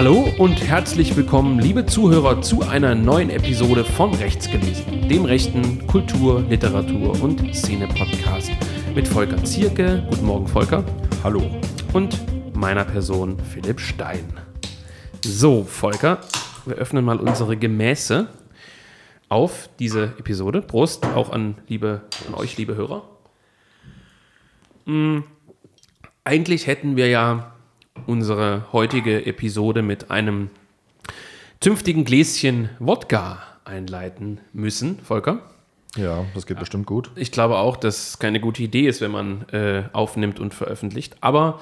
Hallo und herzlich willkommen, liebe Zuhörer, zu einer neuen Episode von Rechts gelesen, dem rechten Kultur-, Literatur- und Szene-Podcast mit Volker Zierke. Guten Morgen, Volker. Hallo. Und meiner Person Philipp Stein. So, Volker, wir öffnen mal unsere Gemäße auf diese Episode. Prost auch an, liebe, an euch, liebe Hörer. Hm, eigentlich hätten wir ja unsere heutige Episode mit einem zünftigen Gläschen Wodka einleiten müssen, Volker. Ja, das geht bestimmt gut. Ich glaube auch, dass es keine gute Idee ist, wenn man äh, aufnimmt und veröffentlicht. Aber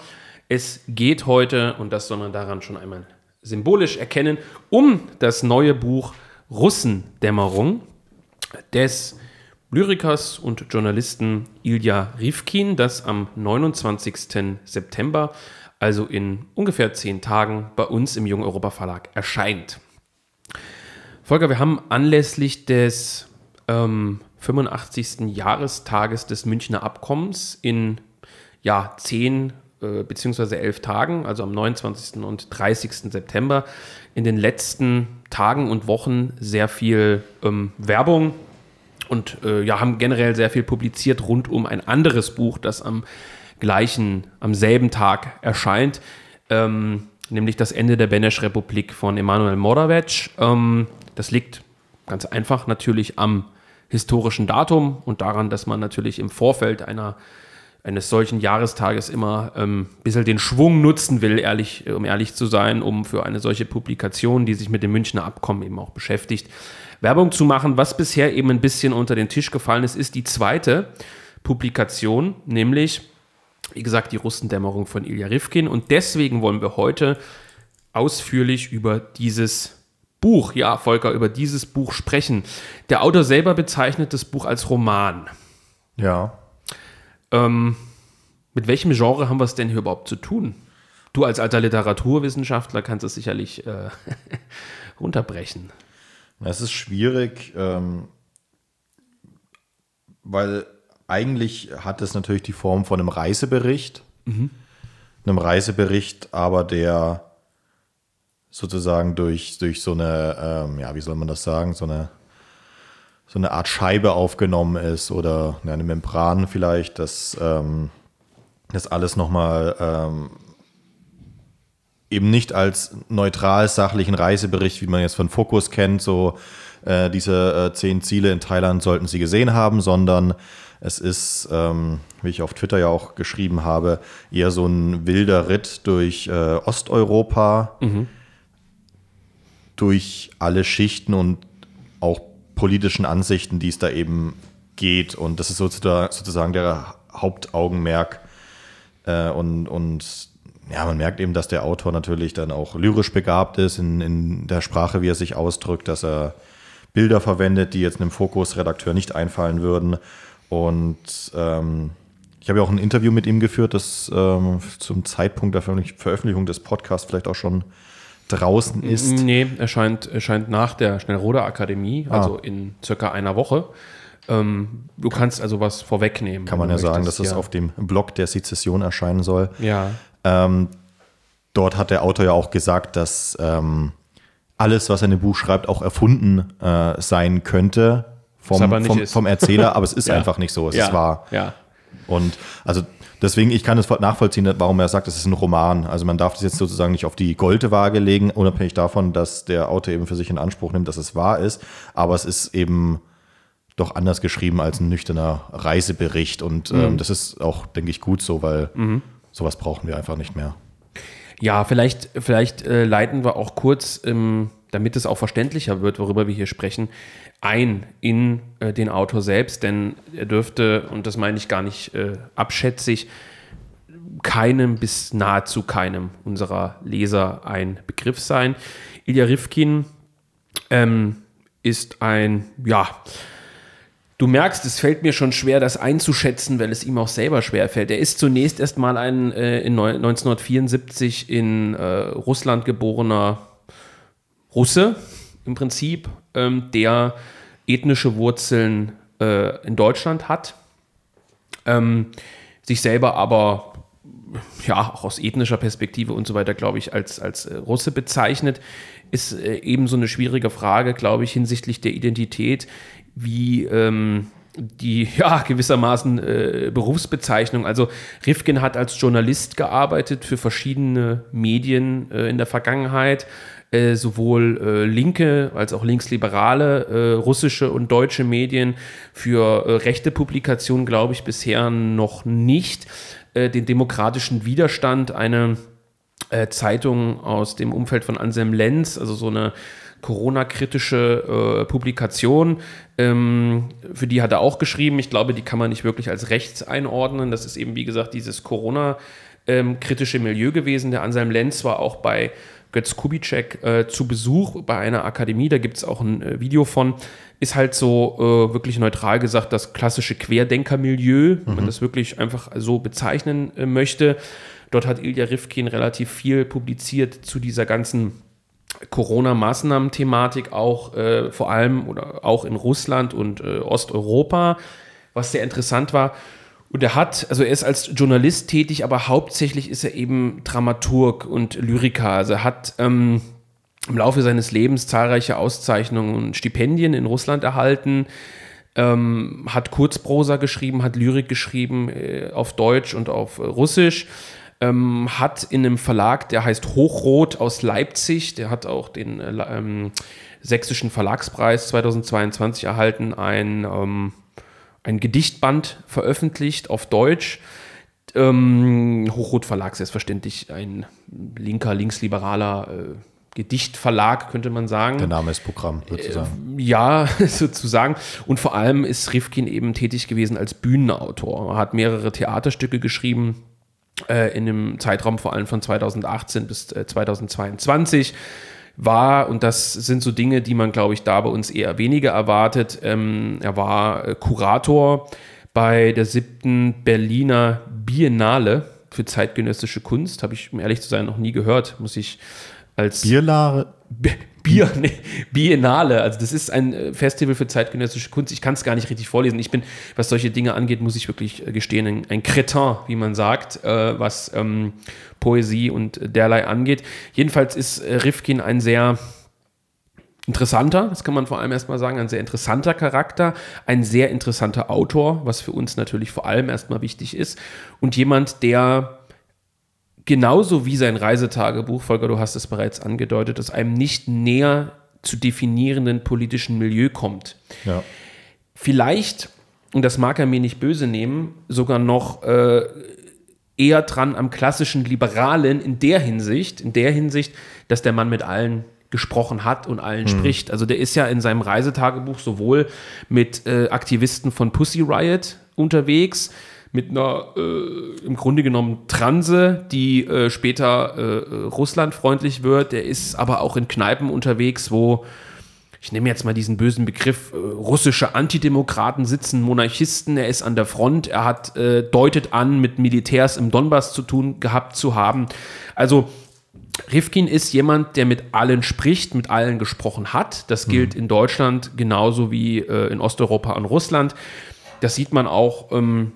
es geht heute, und das soll man daran schon einmal symbolisch erkennen, um das neue Buch Russendämmerung des Lyrikers und Journalisten Ilja Rivkin, das am 29. September, also in ungefähr zehn Tagen, bei uns im Jung Europa Verlag erscheint. Volker, wir haben anlässlich des ähm, 85. Jahrestages des Münchner Abkommens in ja, zehn äh, beziehungsweise elf Tagen, also am 29. und 30. September, in den letzten Tagen und Wochen sehr viel ähm, Werbung und äh, ja, haben generell sehr viel publiziert rund um ein anderes Buch, das am gleichen, am selben Tag erscheint, ähm, nämlich das Ende der Benesch-Republik von Emanuel Moravec. Ähm, das liegt ganz einfach natürlich am historischen Datum und daran, dass man natürlich im Vorfeld einer eines solchen Jahrestages immer ähm, ein bisschen den Schwung nutzen will, ehrlich, um ehrlich zu sein, um für eine solche Publikation, die sich mit dem Münchner Abkommen eben auch beschäftigt, Werbung zu machen. Was bisher eben ein bisschen unter den Tisch gefallen ist, ist die zweite Publikation, nämlich, wie gesagt, die Russendämmerung von Ilya Rivkin. Und deswegen wollen wir heute ausführlich über dieses Buch, ja, Volker, über dieses Buch sprechen. Der Autor selber bezeichnet das Buch als Roman. Ja. Ähm, mit welchem Genre haben wir es denn hier überhaupt zu tun? Du als alter Literaturwissenschaftler kannst es sicherlich äh, runterbrechen. Es ist schwierig, ähm, weil eigentlich hat es natürlich die Form von einem Reisebericht. Mhm. Einem Reisebericht, aber der sozusagen durch, durch so eine, ähm, ja, wie soll man das sagen, so eine so eine Art Scheibe aufgenommen ist oder eine Membran vielleicht, dass ähm, das alles nochmal ähm, eben nicht als neutral sachlichen Reisebericht, wie man jetzt von Fokus kennt, so äh, diese äh, zehn Ziele in Thailand sollten Sie gesehen haben, sondern es ist, ähm, wie ich auf Twitter ja auch geschrieben habe, eher so ein wilder Ritt durch äh, Osteuropa, mhm. durch alle Schichten und auch politischen Ansichten, die es da eben geht. Und das ist sozusagen der Hauptaugenmerk. Äh, und, und ja, man merkt eben, dass der Autor natürlich dann auch lyrisch begabt ist in, in der Sprache, wie er sich ausdrückt, dass er Bilder verwendet, die jetzt einem Fokus-Redakteur nicht einfallen würden. Und ähm, ich habe ja auch ein Interview mit ihm geführt, das ähm, zum Zeitpunkt der Veröffentlichung des Podcasts vielleicht auch schon draußen ist? Nee, erscheint, erscheint nach der Schnellroder Akademie, ah. also in circa einer Woche. Ähm, du kannst also was vorwegnehmen. Kann man ja sagen, dass es auf dem Blog der Sezession erscheinen soll. Ja. Ähm, dort hat der Autor ja auch gesagt, dass ähm, alles, was er in dem Buch schreibt, auch erfunden äh, sein könnte vom, vom, vom, Erzähler, aber es ist ja. einfach nicht so. Es ja. ist wahr. Ja. Und also deswegen, ich kann es nachvollziehen, warum er sagt, es ist ein Roman. Also man darf das jetzt sozusagen nicht auf die Goldwaage legen, unabhängig davon, dass der Autor eben für sich in Anspruch nimmt, dass es wahr ist. Aber es ist eben doch anders geschrieben als ein nüchterner Reisebericht. Und ähm, mhm. das ist auch, denke ich, gut so, weil mhm. sowas brauchen wir einfach nicht mehr. Ja, vielleicht, vielleicht äh, leiten wir auch kurz, ähm, damit es auch verständlicher wird, worüber wir hier sprechen, ein in äh, den Autor selbst, denn er dürfte, und das meine ich gar nicht äh, abschätzig, keinem bis nahezu keinem unserer Leser ein Begriff sein. Ilya Rivkin ähm, ist ein, ja, du merkst, es fällt mir schon schwer, das einzuschätzen, weil es ihm auch selber schwer fällt. Er ist zunächst erstmal ein äh, in 1974 in äh, Russland geborener Russe im Prinzip, ähm, der ethnische Wurzeln äh, in Deutschland hat, ähm, sich selber aber ja, auch aus ethnischer Perspektive und so weiter, glaube ich, als, als äh, Russe bezeichnet, ist äh, eben so eine schwierige Frage, glaube ich, hinsichtlich der Identität, wie ähm, die ja gewissermaßen äh, Berufsbezeichnung. Also Rifkin hat als Journalist gearbeitet für verschiedene Medien äh, in der Vergangenheit, äh, sowohl äh, linke als auch linksliberale äh, russische und deutsche Medien. Für äh, rechte Publikationen glaube ich bisher noch nicht. den demokratischen Widerstand, eine Zeitung aus dem Umfeld von Anselm Lenz, also so eine Corona-kritische äh, Publikation. Ähm, für die hat er auch geschrieben. Ich glaube, die kann man nicht wirklich als rechts einordnen. Das ist eben, wie gesagt, dieses Corona-kritische Milieu gewesen. Der Anselm Lenz war auch bei Götz Kubitschek äh, zu Besuch bei einer Akademie. Da gibt es auch ein äh, Video von. Ist halt so äh, wirklich neutral gesagt das klassische Querdenker-Milieu, mhm. wenn man das wirklich einfach so bezeichnen äh, möchte. Dort hat Ilja Rifkin relativ viel publiziert zu dieser ganzen Corona-Maßnahmen-Thematik auch äh, vor allem oder auch in Russland und äh, Osteuropa, was sehr interessant war. Und er hat, also er ist als Journalist tätig, aber hauptsächlich ist er eben Dramaturg und Lyriker. Also er hat ähm, im Laufe seines Lebens zahlreiche Auszeichnungen und Stipendien in Russland erhalten, ähm, hat Kurzprosa geschrieben, hat Lyrik geschrieben äh, auf Deutsch und auf Russisch ähm, hat in einem Verlag, der heißt Hochrot aus Leipzig, der hat auch den äh, ähm, Sächsischen Verlagspreis 2022 erhalten, ein, ähm, ein Gedichtband veröffentlicht auf Deutsch. Ähm, Hochrot Verlag, selbstverständlich ein linker, linksliberaler äh, Gedichtverlag, könnte man sagen. Der Name ist Programm, sozusagen. Äh, ja, sozusagen. Und vor allem ist Rifkin eben tätig gewesen als Bühnenautor. Er hat mehrere Theaterstücke geschrieben, äh, in dem Zeitraum vor allem von 2018 bis äh, 2022 war, und das sind so Dinge, die man, glaube ich, da bei uns eher weniger erwartet, ähm, er war äh, Kurator bei der siebten Berliner Biennale für zeitgenössische Kunst. Habe ich, um ehrlich zu sein, noch nie gehört, muss ich als. Biennale? Bier, nee, Biennale. Also das ist ein äh, Festival für zeitgenössische Kunst. Ich kann es gar nicht richtig vorlesen. Ich bin, was solche Dinge angeht, muss ich wirklich äh, gestehen, ein, ein Cretin, wie man sagt, äh, was ähm, Poesie und derlei angeht. Jedenfalls ist äh, Rifkin ein sehr interessanter, das kann man vor allem erstmal sagen, ein sehr interessanter Charakter, ein sehr interessanter Autor, was für uns natürlich vor allem erstmal wichtig ist. Und jemand, der genauso wie sein Reisetagebuch, Volker, du hast es bereits angedeutet, aus einem nicht näher zu definierenden politischen Milieu kommt. Ja. Vielleicht, und das mag er mir nicht böse nehmen, sogar noch äh, eher dran am klassischen Liberalen in der Hinsicht, in der Hinsicht, dass der Mann mit allen gesprochen hat und allen mhm. spricht. Also der ist ja in seinem Reisetagebuch sowohl mit äh, Aktivisten von Pussy Riot unterwegs, mit einer äh, im Grunde genommen Transe, die äh, später äh, russlandfreundlich wird. Der ist aber auch in Kneipen unterwegs, wo ich nehme jetzt mal diesen bösen Begriff, äh, russische Antidemokraten sitzen, Monarchisten, er ist an der Front, er hat äh, deutet an, mit Militärs im Donbass zu tun gehabt zu haben. Also Rifkin ist jemand, der mit allen spricht, mit allen gesprochen hat. Das gilt mhm. in Deutschland genauso wie äh, in Osteuropa und Russland. Das sieht man auch ähm,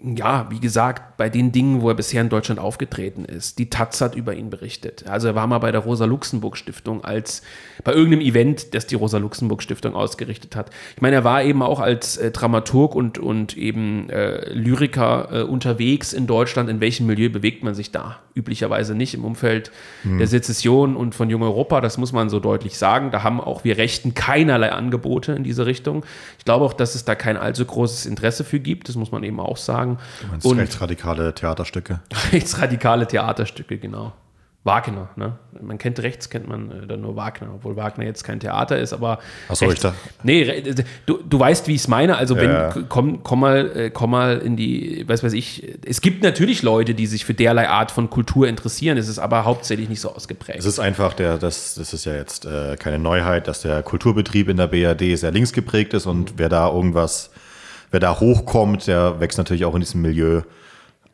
ja, wie gesagt, bei den Dingen, wo er bisher in Deutschland aufgetreten ist. Die Taz hat über ihn berichtet. Also er war mal bei der Rosa-Luxemburg-Stiftung als bei irgendeinem Event, das die Rosa-Luxemburg-Stiftung ausgerichtet hat. Ich meine, er war eben auch als äh, Dramaturg und, und eben äh, Lyriker äh, unterwegs in Deutschland. In welchem Milieu bewegt man sich da? Üblicherweise nicht im Umfeld hm. der Sezession und von Jung Europa, das muss man so deutlich sagen. Da haben auch wir Rechten keinerlei Angebote in diese Richtung. Ich glaube auch, dass es da kein allzu großes Interesse für gibt, das muss man eben auch sagen. Du meinst und rechtsradikale Theaterstücke? rechtsradikale Theaterstücke, genau. Wagner, ne? Man kennt rechts, kennt man äh, dann nur Wagner, obwohl Wagner jetzt kein Theater ist, aber. Achso, ich da. Nee, du, du weißt, wie ich es meine. Also, wenn, ja. komm, komm, mal, äh, komm mal in die, was weiß ich. Es gibt natürlich Leute, die sich für derlei Art von Kultur interessieren. Es ist aber hauptsächlich nicht so ausgeprägt. Es ist einfach, der, das, das ist ja jetzt äh, keine Neuheit, dass der Kulturbetrieb in der BRD sehr links geprägt ist und wer da irgendwas wer da hochkommt, der wächst natürlich auch in diesem Milieu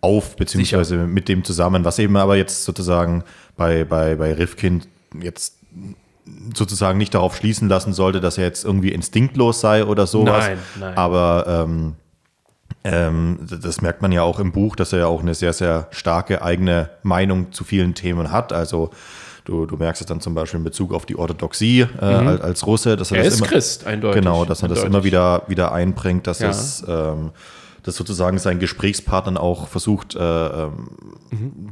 auf, beziehungsweise Sicher. mit dem zusammen, was eben aber jetzt sozusagen bei, bei, bei Rifkin jetzt sozusagen nicht darauf schließen lassen sollte, dass er jetzt irgendwie instinktlos sei oder sowas. Nein, nein. Aber ähm, Ähm, das merkt man ja auch im Buch, dass er ja auch eine sehr, sehr starke eigene Meinung zu vielen Themen hat. Also du, du merkst es dann zum Beispiel in Bezug auf die Orthodoxie äh, mhm. als, als, Russe, dass er, er das ist immer, Christ, eindeutig. Genau, dass er eindeutig. das immer wieder, wieder einbringt, dass Ja. es ähm, dass sozusagen sein Gesprächspartner auch versucht, äh, ähm,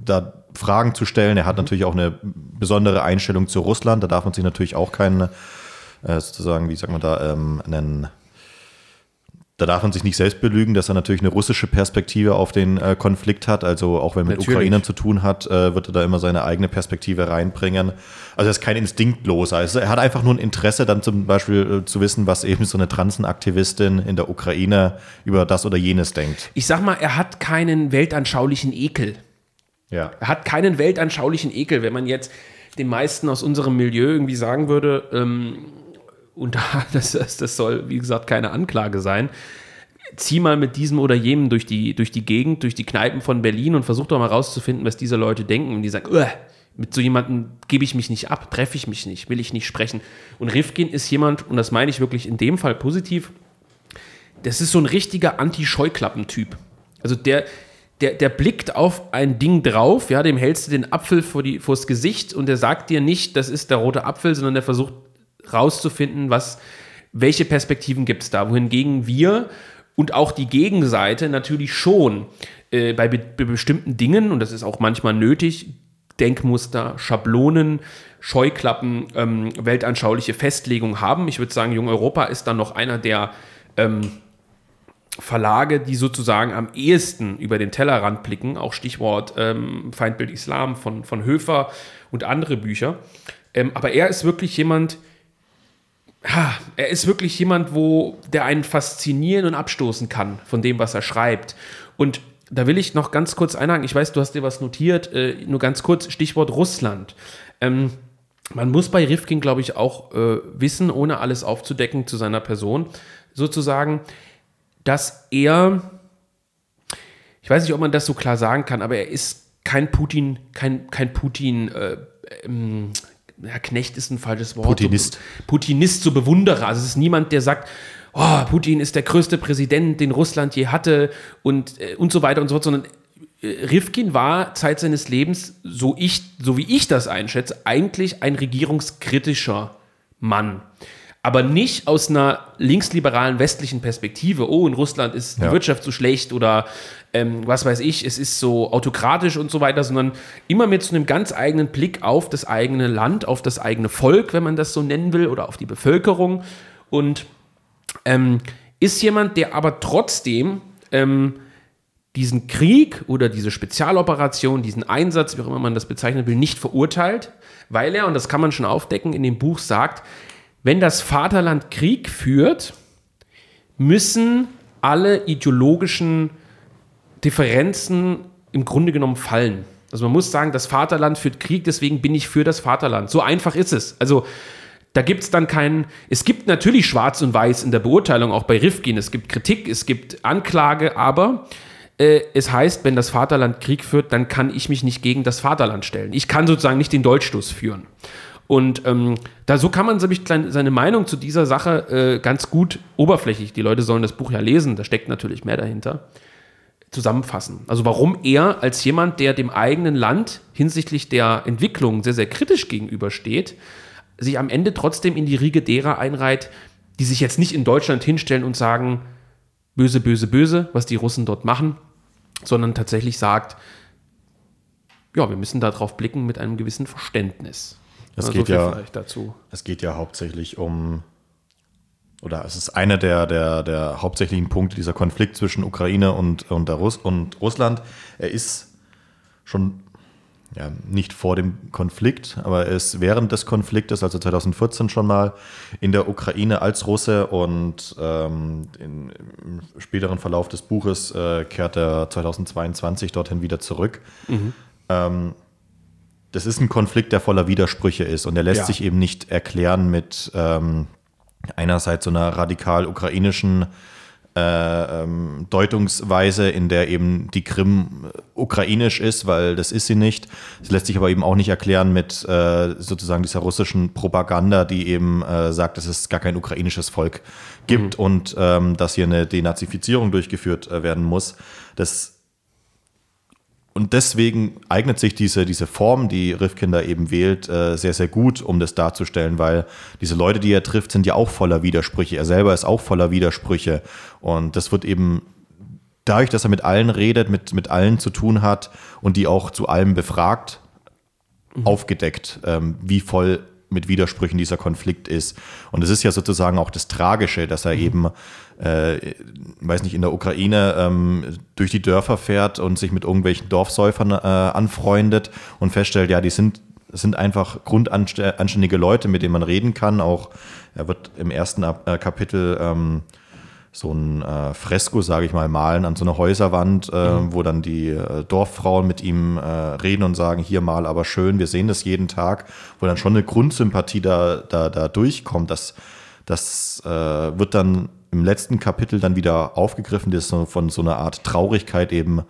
da Fragen zu stellen. Er hat natürlich auch eine besondere Einstellung zu Russland. Da darf man sich natürlich auch keinen, äh, sozusagen, wie sagt man da, ähm, einen, da darf man sich nicht selbst belügen, dass er natürlich eine russische Perspektive auf den äh, Konflikt hat. Also auch wenn er mit Natürlich. Ukrainern zu tun hat, äh, wird er da immer seine eigene Perspektive reinbringen. Also er ist kein Instinktloser. Also er hat einfach nur ein Interesse, dann zum Beispiel äh, zu wissen, was eben so eine Transenaktivistin in der Ukraine über das oder jenes denkt. Ich sag mal, er hat keinen weltanschaulichen Ekel. Ja. Er hat keinen weltanschaulichen Ekel. Wenn man jetzt den meisten aus unserem Milieu irgendwie sagen würde, ähm, und das, das, soll, wie gesagt, keine Anklage sein, zieh mal mit diesem oder jenem durch die, durch die Gegend, durch die Kneipen von Berlin und versuch doch mal rauszufinden, was diese Leute denken. Und die sagen, "Uah, mit so jemandem gebe ich mich nicht ab, treffe ich mich nicht, will ich nicht sprechen. Und Rifkin ist jemand, und das meine ich wirklich in dem Fall positiv, das ist so ein richtiger Anti-Scheuklappen-Typ. Also der, der, der blickt auf ein Ding drauf, ja, dem hältst du den Apfel vor die, vors Gesicht und der sagt dir nicht, das ist der rote Apfel, sondern der versucht rauszufinden, was, welche Perspektiven gibt es da. Wohingegen wir und auch die Gegenseite natürlich schon äh, bei, be bei bestimmten Dingen, und das ist auch manchmal nötig, Denkmuster, Schablonen, Scheuklappen, ähm, weltanschauliche Festlegungen haben. Ich würde sagen, Jung Europa ist dann noch einer der ähm, Verlage, die sozusagen am ehesten über den Tellerrand blicken, auch Stichwort ähm, Feindbild Islam von, von Höfer und andere Bücher. Ähm, aber er ist wirklich jemand, ha, er ist wirklich jemand, wo der einen faszinieren und abstoßen kann von dem, was er schreibt. Und da will ich noch ganz kurz einhaken. Ich weiß, du hast dir was notiert, äh, nur ganz kurz, Stichwort Russland. Ähm, man muss bei Rifkin, glaube ich, auch äh, wissen, ohne alles aufzudecken zu seiner Person, sozusagen, dass er, ich weiß nicht, ob man das so klar sagen kann, aber er ist kein Putin, kein, kein Putin, äh, ähm, ja, Knecht ist ein falsches Wort. Putinist. Putinist, so Bewunderer. Also es ist niemand, der sagt, oh, Putin ist der größte Präsident, den Russland je hatte und, äh, und so weiter und so fort, sondern äh, Rifkin war Zeit seines Lebens, so, ich, so wie ich das einschätze, eigentlich ein regierungskritischer Mann. Aber nicht aus einer linksliberalen westlichen Perspektive, oh, in Russland ist die Ja. Wirtschaft so schlecht oder ähm, was weiß ich, es ist so autokratisch und so weiter, sondern immer mit so einem ganz eigenen Blick auf das eigene Land, auf das eigene Volk, wenn man das so nennen will, oder auf die Bevölkerung. Und ähm, ist jemand, der aber trotzdem ähm, diesen Krieg oder diese Spezialoperation, diesen Einsatz, wie auch immer man das bezeichnen will, nicht verurteilt, weil er, und das kann man schon aufdecken, in dem Buch sagt, wenn das Vaterland Krieg führt, müssen alle ideologischen Differenzen im Grunde genommen fallen. Also man muss sagen, das Vaterland führt Krieg, deswegen bin ich für das Vaterland. So einfach ist es. Also da gibt es dann keinen, es gibt natürlich schwarz und weiß in der Beurteilung, auch bei Rifkin, es gibt Kritik, es gibt Anklage, aber äh, es heißt, wenn das Vaterland Krieg führt, dann kann ich mich nicht gegen das Vaterland stellen. Ich kann sozusagen nicht den Dolchstoß führen. Und ähm, da so kann man seine Meinung zu dieser Sache äh, ganz gut oberflächlich, die Leute sollen das Buch ja lesen, da steckt natürlich mehr dahinter, zusammenfassen. Also warum er als jemand, der dem eigenen Land hinsichtlich der Entwicklung sehr, sehr kritisch gegenübersteht, sich am Ende trotzdem in die Riege derer einreiht, die sich jetzt nicht in Deutschland hinstellen und sagen, böse, böse, böse, was die Russen dort machen, sondern tatsächlich sagt, ja, wir müssen darauf blicken mit einem gewissen Verständnis. Es Also geht ja- dazu. Es geht ja hauptsächlich um, oder es ist einer der, der, der hauptsächlichen Punkte, dieser Konflikt zwischen Ukraine und, und, der Russ und Russland. Er ist schon ja, nicht vor dem Konflikt, aber er ist während des Konfliktes, also 2014 schon mal, in der Ukraine als Russe und ähm, in, im späteren Verlauf des Buches äh, kehrt er 2022 dorthin wieder zurück. Ähm, das ist ein Konflikt, der voller Widersprüche ist und der lässt Ja. sich eben nicht erklären mit ähm, einerseits so einer radikal ukrainischen äh, ähm, Deutungsweise, in der eben die Krim äh, ukrainisch ist, weil das ist sie nicht. Es lässt sich aber eben auch nicht erklären mit äh, sozusagen dieser russischen Propaganda, die eben äh, sagt, dass es gar kein ukrainisches Volk gibt mhm. und ähm, dass hier eine Denazifizierung durchgeführt äh, werden muss. Das und deswegen eignet sich diese, diese Form, die Rifkinder eben wählt, äh, sehr, sehr gut, um das darzustellen, weil diese Leute, die er trifft, sind ja auch voller Widersprüche. Er selber ist auch voller Widersprüche. Und das wird eben dadurch, dass er mit allen redet, mit, mit allen zu tun hat und die auch zu allem befragt, mhm. aufgedeckt, ähm, wie voll mit Widersprüchen dieser Konflikt ist. Und es ist ja sozusagen auch das Tragische, dass er mhm. eben äh, weiß nicht, in der Ukraine ähm, durch die Dörfer fährt und sich mit irgendwelchen Dorfsäufern äh, anfreundet und feststellt, ja, die sind, sind einfach grundanständige Leute, mit denen man reden kann. Auch er wird im ersten äh, Kapitel ähm, so ein äh, Fresko, sage ich mal, malen an so einer Häuserwand, äh, mhm. wo dann die äh, Dorffrauen mit ihm äh, reden und sagen, hier mal aber schön, wir sehen das jeden Tag, wo dann schon eine Grundsympathie da, da, da durchkommt. Das, das äh, wird dann im letzten Kapitel dann wieder aufgegriffen, das von so einer Art Traurigkeit eben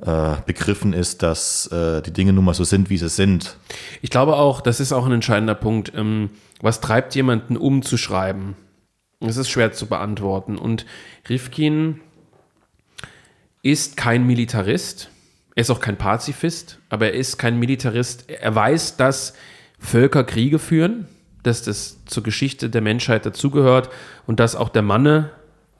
äh, begriffen ist, dass äh, die Dinge nun mal so sind, wie sie sind. Ich glaube auch, das ist auch ein entscheidender Punkt. Ähm, was treibt jemanden umzuschreiben? Das ist schwer zu beantworten. Und Rifkin ist kein Militarist. Er ist auch kein Pazifist, aber er ist kein Militarist. Er weiß, dass Völker Kriege führen dass das zur Geschichte der Menschheit dazugehört und dass auch der Manne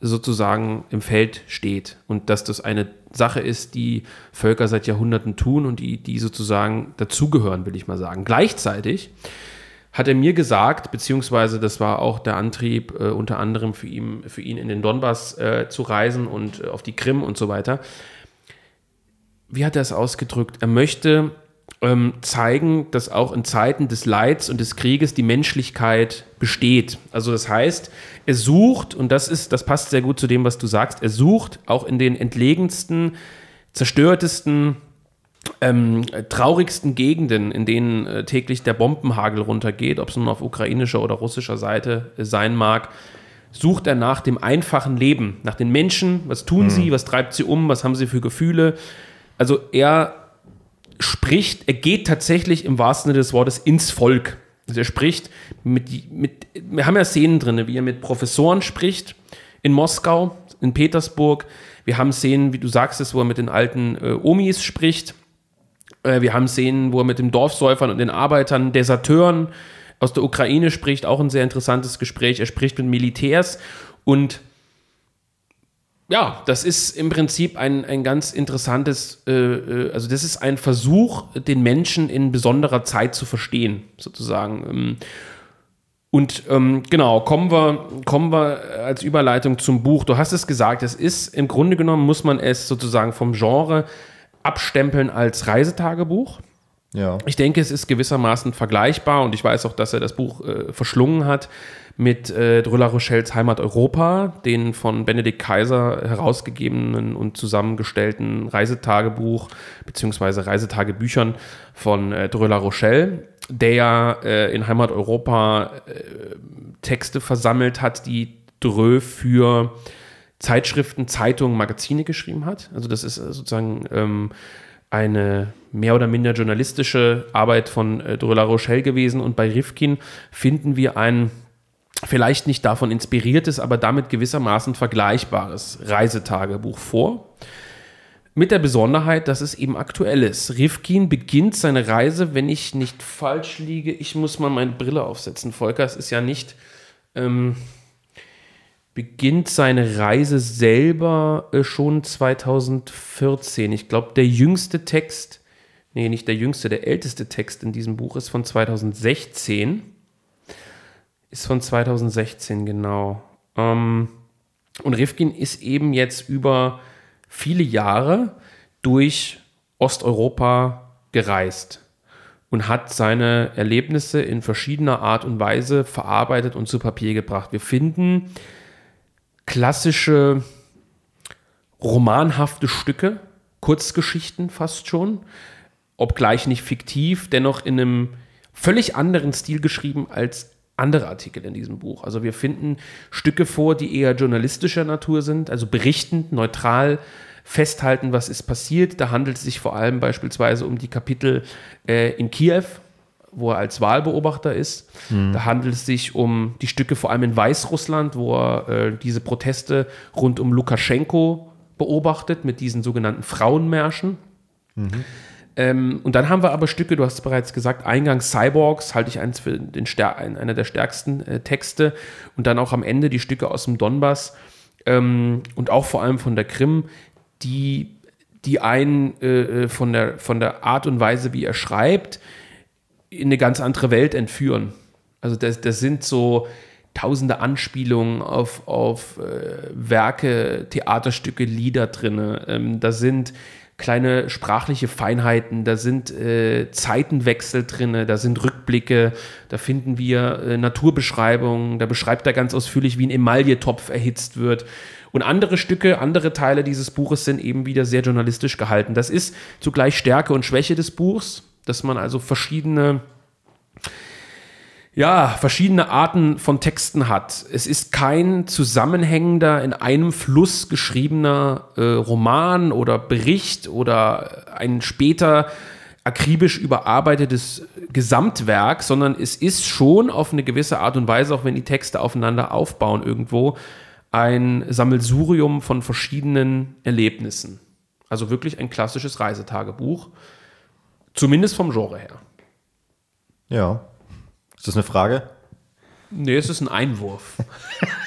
sozusagen im Feld steht und dass das eine Sache ist, die Völker seit Jahrhunderten tun und die, die sozusagen dazugehören, will ich mal sagen. Gleichzeitig hat er mir gesagt, beziehungsweise das war auch der Antrieb äh, unter anderem für ihn, für ihn in den Donbass äh, zu reisen und äh, auf die Krim und so weiter. Wie hat er es ausgedrückt? Er möchte ähm, zeigen, dass auch in Zeiten des Leids und des Krieges die Menschlichkeit besteht. Also das heißt, er sucht, und das ist, das passt sehr gut zu dem, was du sagst, er sucht auch in den entlegensten, zerstörtesten, ähm, traurigsten Gegenden, in denen äh, täglich der Bombenhagel runtergeht, ob es nun auf ukrainischer oder russischer Seite äh, sein mag, sucht er nach dem einfachen Leben, nach den Menschen, was tun mhm. sie, was treibt sie um, was haben sie für Gefühle. Also er spricht, er geht tatsächlich im wahrsten Sinne des Wortes ins Volk. Also er spricht mit, mit, wir haben ja Szenen drin, wie er mit Professoren spricht in Moskau, in Petersburg. Wir haben Szenen, wie du sagst es, wo er mit den alten äh, Omis spricht. Äh, wir haben Szenen, wo er mit den Dorfsäufern und den Arbeitern, Deserteuren aus der Ukraine spricht, auch ein sehr interessantes Gespräch. Er spricht mit Militärs und ja, das ist im Prinzip ein, ein ganz interessantes, äh, äh, also das ist ein Versuch, den Menschen in besonderer Zeit zu verstehen, sozusagen. Ähm, und ähm, genau, kommen wir, kommen wir als Überleitung zum Buch. Du hast es gesagt, es ist im Grunde genommen, muss man es sozusagen vom Genre abstempeln als Reisetagebuch. Ja. Ich denke, es ist gewissermaßen vergleichbar und ich weiß auch, dass er das Buch äh, verschlungen hat mit äh, Drüller Rochelles Heimat Europa, den von Benedikt Kaiser herausgegebenen und zusammengestellten Reisetagebuch bzw. Reisetagebüchern von äh, Drüller Rochelle, der ja äh, in Heimat Europa äh, Texte versammelt hat, die Drö für Zeitschriften, Zeitungen, Magazine geschrieben hat. Also das ist sozusagen ähm, eine mehr oder minder journalistische Arbeit von äh, Dröller Rochelle gewesen und bei Rifkin finden wir ein vielleicht nicht davon inspiriertes, aber damit gewissermaßen vergleichbares Reisetagebuch vor. Mit der Besonderheit, dass es eben aktuell ist. Rifkin beginnt seine Reise, wenn ich nicht falsch liege. Ich muss mal meine Brille aufsetzen, Volker. Es ist ja nicht. Ähm, beginnt seine Reise selber äh, schon 2014. Ich glaube, der jüngste Text, nee, nicht der jüngste, der älteste Text in diesem Buch ist von 2016. Ist von 2016, genau. Ähm, und Rifkin ist eben jetzt über viele Jahre durch Osteuropa gereist und hat seine Erlebnisse in verschiedener Art und Weise verarbeitet und zu Papier gebracht. Wir finden klassische romanhafte Stücke, Kurzgeschichten fast schon, obgleich nicht fiktiv, dennoch in einem völlig anderen Stil geschrieben als andere Artikel in diesem Buch. Also wir finden Stücke vor, die eher journalistischer Natur sind, also berichtend, neutral festhalten, was ist passiert. Da handelt es sich vor allem beispielsweise um die Kapitel äh, in Kiew, wo er als Wahlbeobachter ist. Mhm. Da handelt es sich um die Stücke vor allem in Weißrussland, wo er äh, diese Proteste rund um Lukaschenko beobachtet mit diesen sogenannten Frauenmärschen. Mhm. Ähm, und dann haben wir aber Stücke, du hast es bereits gesagt, Eingang Cyborgs, halte ich eins für den einer der stärksten äh, Texte. Und dann auch am Ende die Stücke aus dem Donbass ähm, und auch vor allem von der Krim, die, die einen äh, äh, von, der, von der Art und Weise, wie er schreibt, in eine ganz andere Welt entführen. Also das, das sind so tausende Anspielungen auf, auf äh, Werke, Theaterstücke, Lieder drin. Ähm, da sind kleine sprachliche Feinheiten, da sind äh, Zeitenwechsel drin, da sind Rückblicke, da finden wir äh, Naturbeschreibungen, da beschreibt er ganz ausführlich, wie ein Emailletopf erhitzt wird. Und andere Stücke, andere Teile dieses Buches sind eben wieder sehr journalistisch gehalten. Das ist zugleich Stärke und Schwäche des Buchs, dass man also verschiedene ja, verschiedene Arten von Texten hat. Es ist kein zusammenhängender, in einem Fluss geschriebener äh, Roman oder Bericht oder ein später akribisch überarbeitetes Gesamtwerk, sondern es ist schon auf eine gewisse Art und Weise, auch wenn die Texte aufeinander aufbauen irgendwo, ein Sammelsurium von verschiedenen Erlebnissen. Also wirklich ein klassisches Reisetagebuch, zumindest vom Genre her. Ja, ist das eine Frage? Nee, es ist ein Einwurf.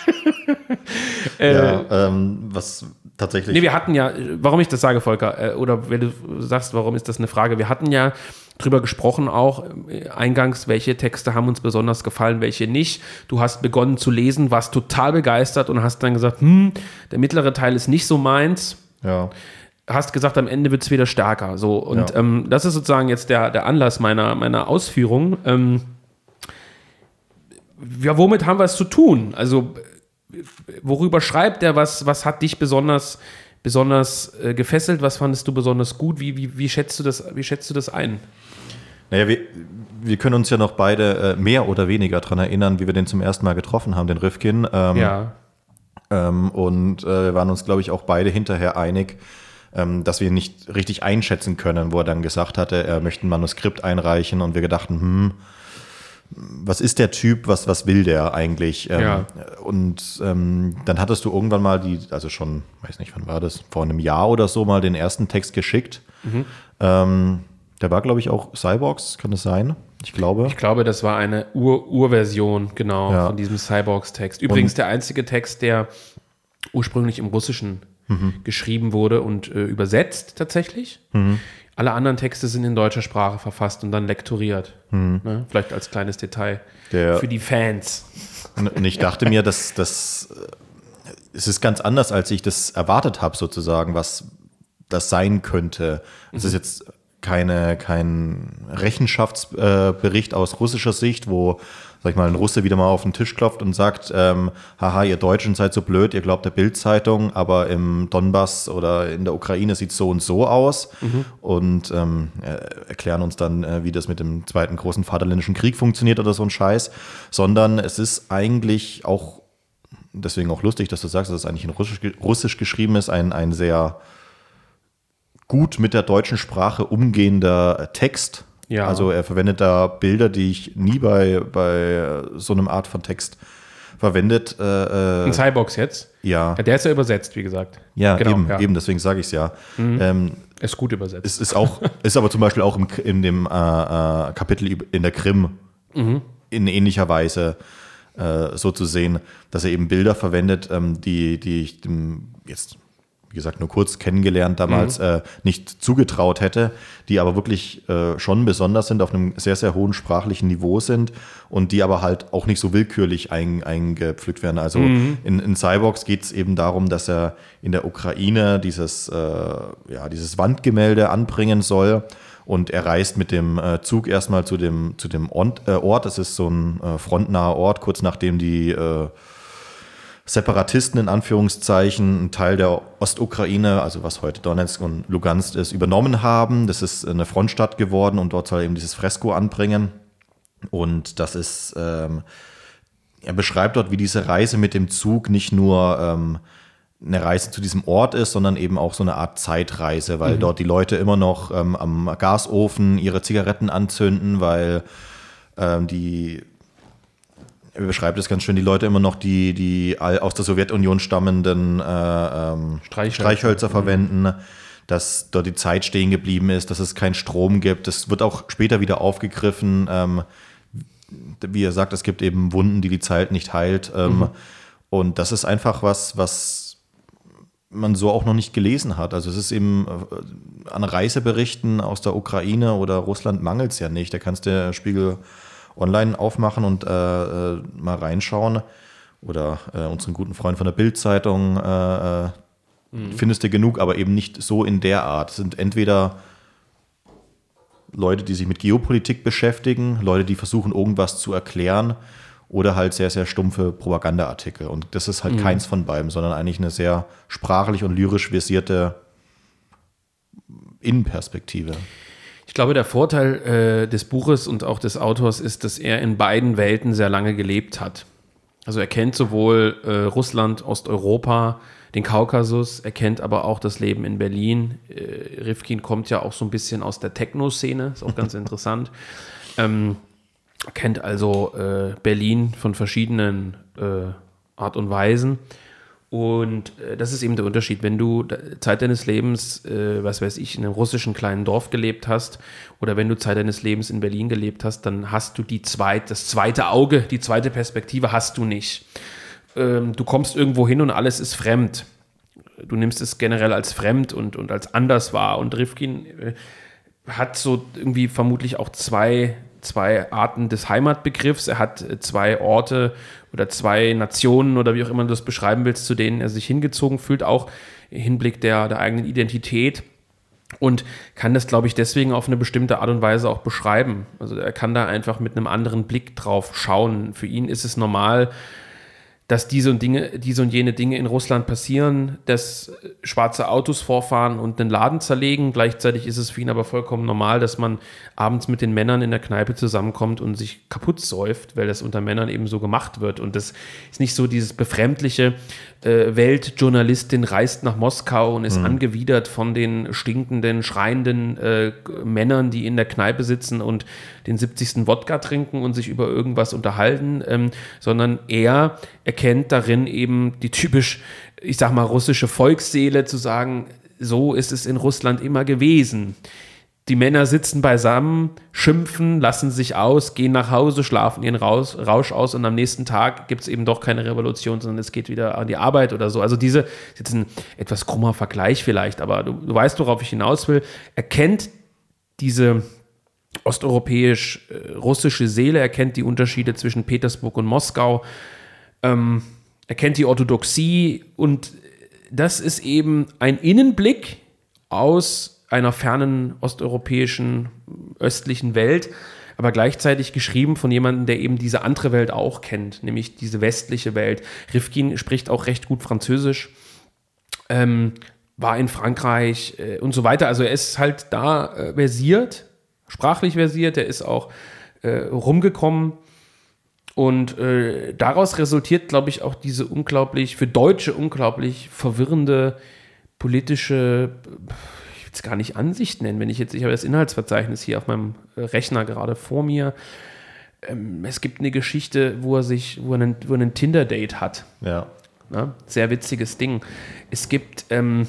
äh, ja, ähm, was tatsächlich. Nee, wir hatten ja, warum ich das sage, Volker, äh, oder wenn du sagst, warum ist das eine Frage? Wir hatten ja drüber gesprochen auch äh, eingangs, welche Texte haben uns besonders gefallen, welche nicht. Du hast begonnen zu lesen, warst total begeistert und hast dann gesagt, hm, der mittlere Teil ist nicht so meins. Ja hast gesagt, am Ende wird es wieder stärker. So, und ja. ähm, das ist sozusagen jetzt der, der Anlass meiner, meiner Ausführung. Ähm, ja, womit haben wir es zu tun? Also, worüber schreibt er? Was, was hat dich besonders, besonders äh, gefesselt? Was fandest du besonders gut? Wie, wie, wie, schätzt, du das, wie schätzt du das ein? Naja, wir, wir können uns ja noch beide äh, mehr oder weniger daran erinnern, wie wir den zum ersten Mal getroffen haben, den Rifkin. Ähm, ja. Ähm, und äh, wir waren uns, glaube ich, auch beide hinterher einig, ähm, dass wir nicht richtig einschätzen können, wo er dann gesagt hatte, er möchte ein Manuskript einreichen und wir gedachten, hm, was ist der Typ, was, was will der eigentlich? Ähm, ja. Und ähm, dann hattest du irgendwann mal die, also schon, weiß nicht, wann war das, vor einem Jahr oder so mal den ersten Text geschickt. Mhm. Ähm, der war, glaube ich, auch Cyborgs, kann das sein? Ich glaube. Ich glaube, das war eine Ur Urversion, genau, ja. von diesem Cyborgs-Text. Übrigens und der einzige Text, der ursprünglich im Russischen mhm. geschrieben wurde und äh, übersetzt tatsächlich. Mhm. Alle anderen Texte sind in deutscher Sprache verfasst und dann lektoriert. Mhm. Ne? Vielleicht als kleines Detail Der, für die Fans. Und ich dachte mir, dass das äh, es ist ganz anders, als ich das erwartet habe, sozusagen, was das sein könnte. Es mhm. ist jetzt keine, kein Rechenschaftsbericht äh, aus russischer Sicht, wo sag ich mal, ein Russe wieder mal auf den Tisch klopft und sagt, ähm, haha, ihr Deutschen seid so blöd, ihr glaubt der Bildzeitung, aber im Donbass oder in der Ukraine sieht es so und so aus. Mhm. und ähm, erklären uns dann, äh, wie das mit dem zweiten großen Vaterländischen Krieg funktioniert oder so ein Scheiß, sondern es ist eigentlich auch, deswegen auch lustig, dass du sagst, dass es eigentlich in Russisch, Russisch geschrieben ist, ein, ein sehr gut mit der deutschen Sprache umgehender Text ja. Also er verwendet da Bilder, die ich nie bei, bei so einem Art von Text verwendet. Äh, äh, Ein Cybox jetzt? Ja. ja. Der ist ja übersetzt, wie gesagt. Ja, genau, eben, ja. eben, deswegen sage ich es ja. Mhm. Ähm, ist gut übersetzt. Es ist, auch, ist aber zum Beispiel auch im, in dem äh, äh, Kapitel in der Krim mhm. in ähnlicher Weise äh, so zu sehen, dass er eben Bilder verwendet, ähm, die, die ich dem jetzt wie gesagt, nur kurz kennengelernt damals, mhm. äh, nicht zugetraut hätte, die aber wirklich äh, schon besonders sind, auf einem sehr, sehr hohen sprachlichen Niveau sind und die aber halt auch nicht so willkürlich ein, eingepflückt werden. Also mhm. in, in Cyborgs geht es eben darum, dass er in der Ukraine dieses, äh, ja, dieses Wandgemälde anbringen soll. Und er reist mit dem äh, Zug erstmal zu dem, zu dem äh, Ort. Das ist so ein äh, frontnaher Ort, kurz nachdem die Separatisten in Anführungszeichen einen Teil der Ostukraine, also was heute Donetsk und Lugansk ist, übernommen haben. Das ist eine Frontstadt geworden und dort soll eben dieses Fresko anbringen. Und das ist ähm, er beschreibt dort, wie diese Reise mit dem Zug nicht nur ähm, eine Reise zu diesem Ort ist, sondern eben auch so eine Art Zeitreise, weil mhm. dort die Leute immer noch ähm, am Gasofen ihre Zigaretten anzünden, weil ähm, die er beschreibt es ganz schön, die Leute immer noch die, die aus der Sowjetunion stammenden äh, ähm, Streichhölzer. Streichhölzer mhm. verwenden, dass dort die Zeit stehen geblieben ist, dass es keinen Strom gibt. Das wird auch später wieder aufgegriffen. Ähm, wie er sagt, es gibt eben Wunden, die die Zeit nicht heilt. Ähm, mhm. Und das ist einfach was, was man so auch noch nicht gelesen hat. Also es ist eben äh, an Reiseberichten aus der Ukraine oder Russland mangelt es ja nicht. Da kannst du Spiegel online aufmachen und äh, äh, mal reinschauen. Oder äh, unseren guten Freund von der Bild-Zeitung äh, äh, mhm. findest du genug, aber eben nicht so in der Art. Es sind entweder Leute, die sich mit Geopolitik beschäftigen, Leute, die versuchen, irgendwas zu erklären, oder halt sehr, sehr stumpfe Propagandaartikel. Und das ist halt mhm. keins von beiden, sondern eigentlich eine sehr sprachlich und lyrisch versierte Innenperspektive. Ich glaube, der Vorteil äh, des Buches und auch des Autors ist, dass er in beiden Welten sehr lange gelebt hat. Also er kennt sowohl äh, Russland, Osteuropa, den Kaukasus, er kennt aber auch das Leben in Berlin. Äh, Rifkin kommt ja auch so ein bisschen aus der Techno-Szene, ist auch ganz interessant. Ähm, kennt also äh, Berlin von verschiedenen äh, Art und Weisen und äh, das ist eben der Unterschied. Wenn du Zeit deines Lebens, äh, was weiß ich, in einem russischen kleinen Dorf gelebt hast oder wenn du Zeit deines Lebens in Berlin gelebt hast, dann hast du die zweit, das zweite Auge, die zweite Perspektive hast du nicht. Ähm, du kommst irgendwo hin und alles ist fremd. Du nimmst es generell als fremd und, und als anders wahr. Und Rifkin äh, hat so irgendwie vermutlich auch zwei zwei Arten des Heimatbegriffs. Er hat äh, zwei Orte oder zwei Nationen oder wie auch immer du das beschreiben willst, zu denen er sich hingezogen fühlt, auch im Hinblick der, der eigenen Identität. Und kann das, glaube ich, deswegen auf eine bestimmte Art und Weise auch beschreiben. Also er kann da einfach mit einem anderen Blick drauf schauen. Für ihn ist es normal, dass diese und Dinge, diese und jene Dinge in Russland passieren, dass schwarze Autos vorfahren und den Laden zerlegen. Gleichzeitig ist es für ihn aber vollkommen normal, dass man abends mit den Männern in der Kneipe zusammenkommt und sich kaputt säuft, weil das unter Männern eben so gemacht wird. Und das ist nicht so dieses befremdliche, Weltjournalistin reist nach Moskau und ist mhm. angewidert von den stinkenden, schreienden äh, Männern, die in der Kneipe sitzen und den 70. Wodka trinken und sich über irgendwas unterhalten, ähm, sondern er erkennt darin eben die typisch, ich sag mal, russische Volksseele zu sagen, so ist es in Russland immer gewesen. Die Männer sitzen beisammen, schimpfen, lassen sich aus, gehen nach Hause, schlafen ihren Rausch, Rausch aus und am nächsten Tag gibt es eben doch keine Revolution, sondern es geht wieder an die Arbeit oder so. Also diese, ist jetzt ein etwas krummer Vergleich vielleicht, aber du, du weißt, worauf ich hinaus will. Erkennt diese osteuropäisch-russische Seele, erkennt die Unterschiede zwischen Petersburg und Moskau, ähm, erkennt die Orthodoxie und das ist eben ein Innenblick aus einer fernen osteuropäischen, östlichen Welt, aber gleichzeitig geschrieben von jemandem, der eben diese andere Welt auch kennt, nämlich diese westliche Welt. Rifkin spricht auch recht gut Französisch, ähm, war in Frankreich äh, und so weiter. Also er ist halt da äh, versiert, sprachlich versiert, er ist auch äh, rumgekommen. Und äh, daraus resultiert, glaube ich, auch diese unglaublich, für Deutsche unglaublich verwirrende politische es gar nicht Ansicht nennen, wenn ich jetzt, ich habe das Inhaltsverzeichnis hier auf meinem äh, Rechner gerade vor mir. Ähm, es gibt eine Geschichte, wo er sich, wo er einen, wo er einen Tinder-Date hat. Ja. Na, sehr witziges Ding. Es gibt ähm,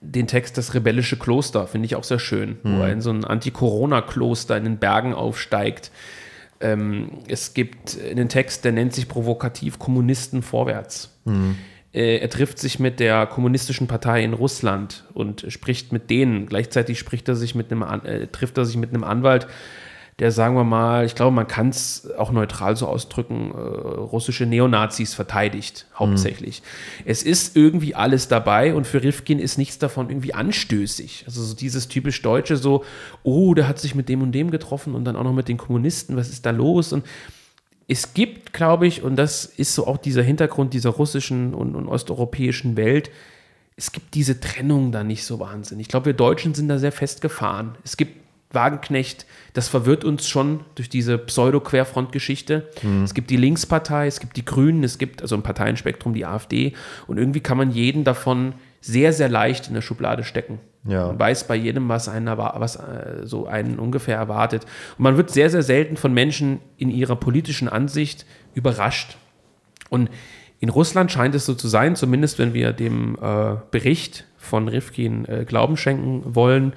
den Text Das rebellische Kloster, finde ich auch sehr schön, mhm. wo er in so ein Anti-Corona-Kloster in den Bergen aufsteigt. Ähm, es gibt einen Text, der nennt sich provokativ Kommunisten vorwärts. Mhm. Äh, er trifft sich mit der kommunistischen Partei in Russland und spricht mit denen. Gleichzeitig spricht er sich mit einem, äh, trifft er sich mit einem Anwalt, der, sagen wir mal, ich glaube, man kann es auch neutral so ausdrücken, äh, russische Neonazis verteidigt, hauptsächlich. Mhm. Es ist irgendwie alles dabei und für Rifkin ist nichts davon irgendwie anstößig. Also so dieses typisch Deutsche, so, oh, der hat sich mit dem und dem getroffen und dann auch noch mit den Kommunisten, was ist da los? Und es gibt, glaube ich, und das ist so auch dieser Hintergrund dieser russischen und, und osteuropäischen Welt, es gibt diese Trennung da nicht so wahnsinnig. Ich glaube, wir Deutschen sind da sehr festgefahren. Es gibt Wagenknecht, das verwirrt uns schon durch diese Pseudo-Querfront-Geschichte. Mhm. Es gibt die Linkspartei, es gibt die Grünen, es gibt also im Parteienspektrum die AfD und irgendwie kann man jeden davon sehr, sehr leicht in der Schublade stecken. Ja. Man weiß bei jedem, was einen, was äh, so einen ungefähr erwartet. Und man wird sehr, sehr selten von Menschen in ihrer politischen Ansicht überrascht. Und in Russland scheint es so zu sein, zumindest wenn wir dem äh, Bericht von Rifkin äh, Glauben schenken wollen,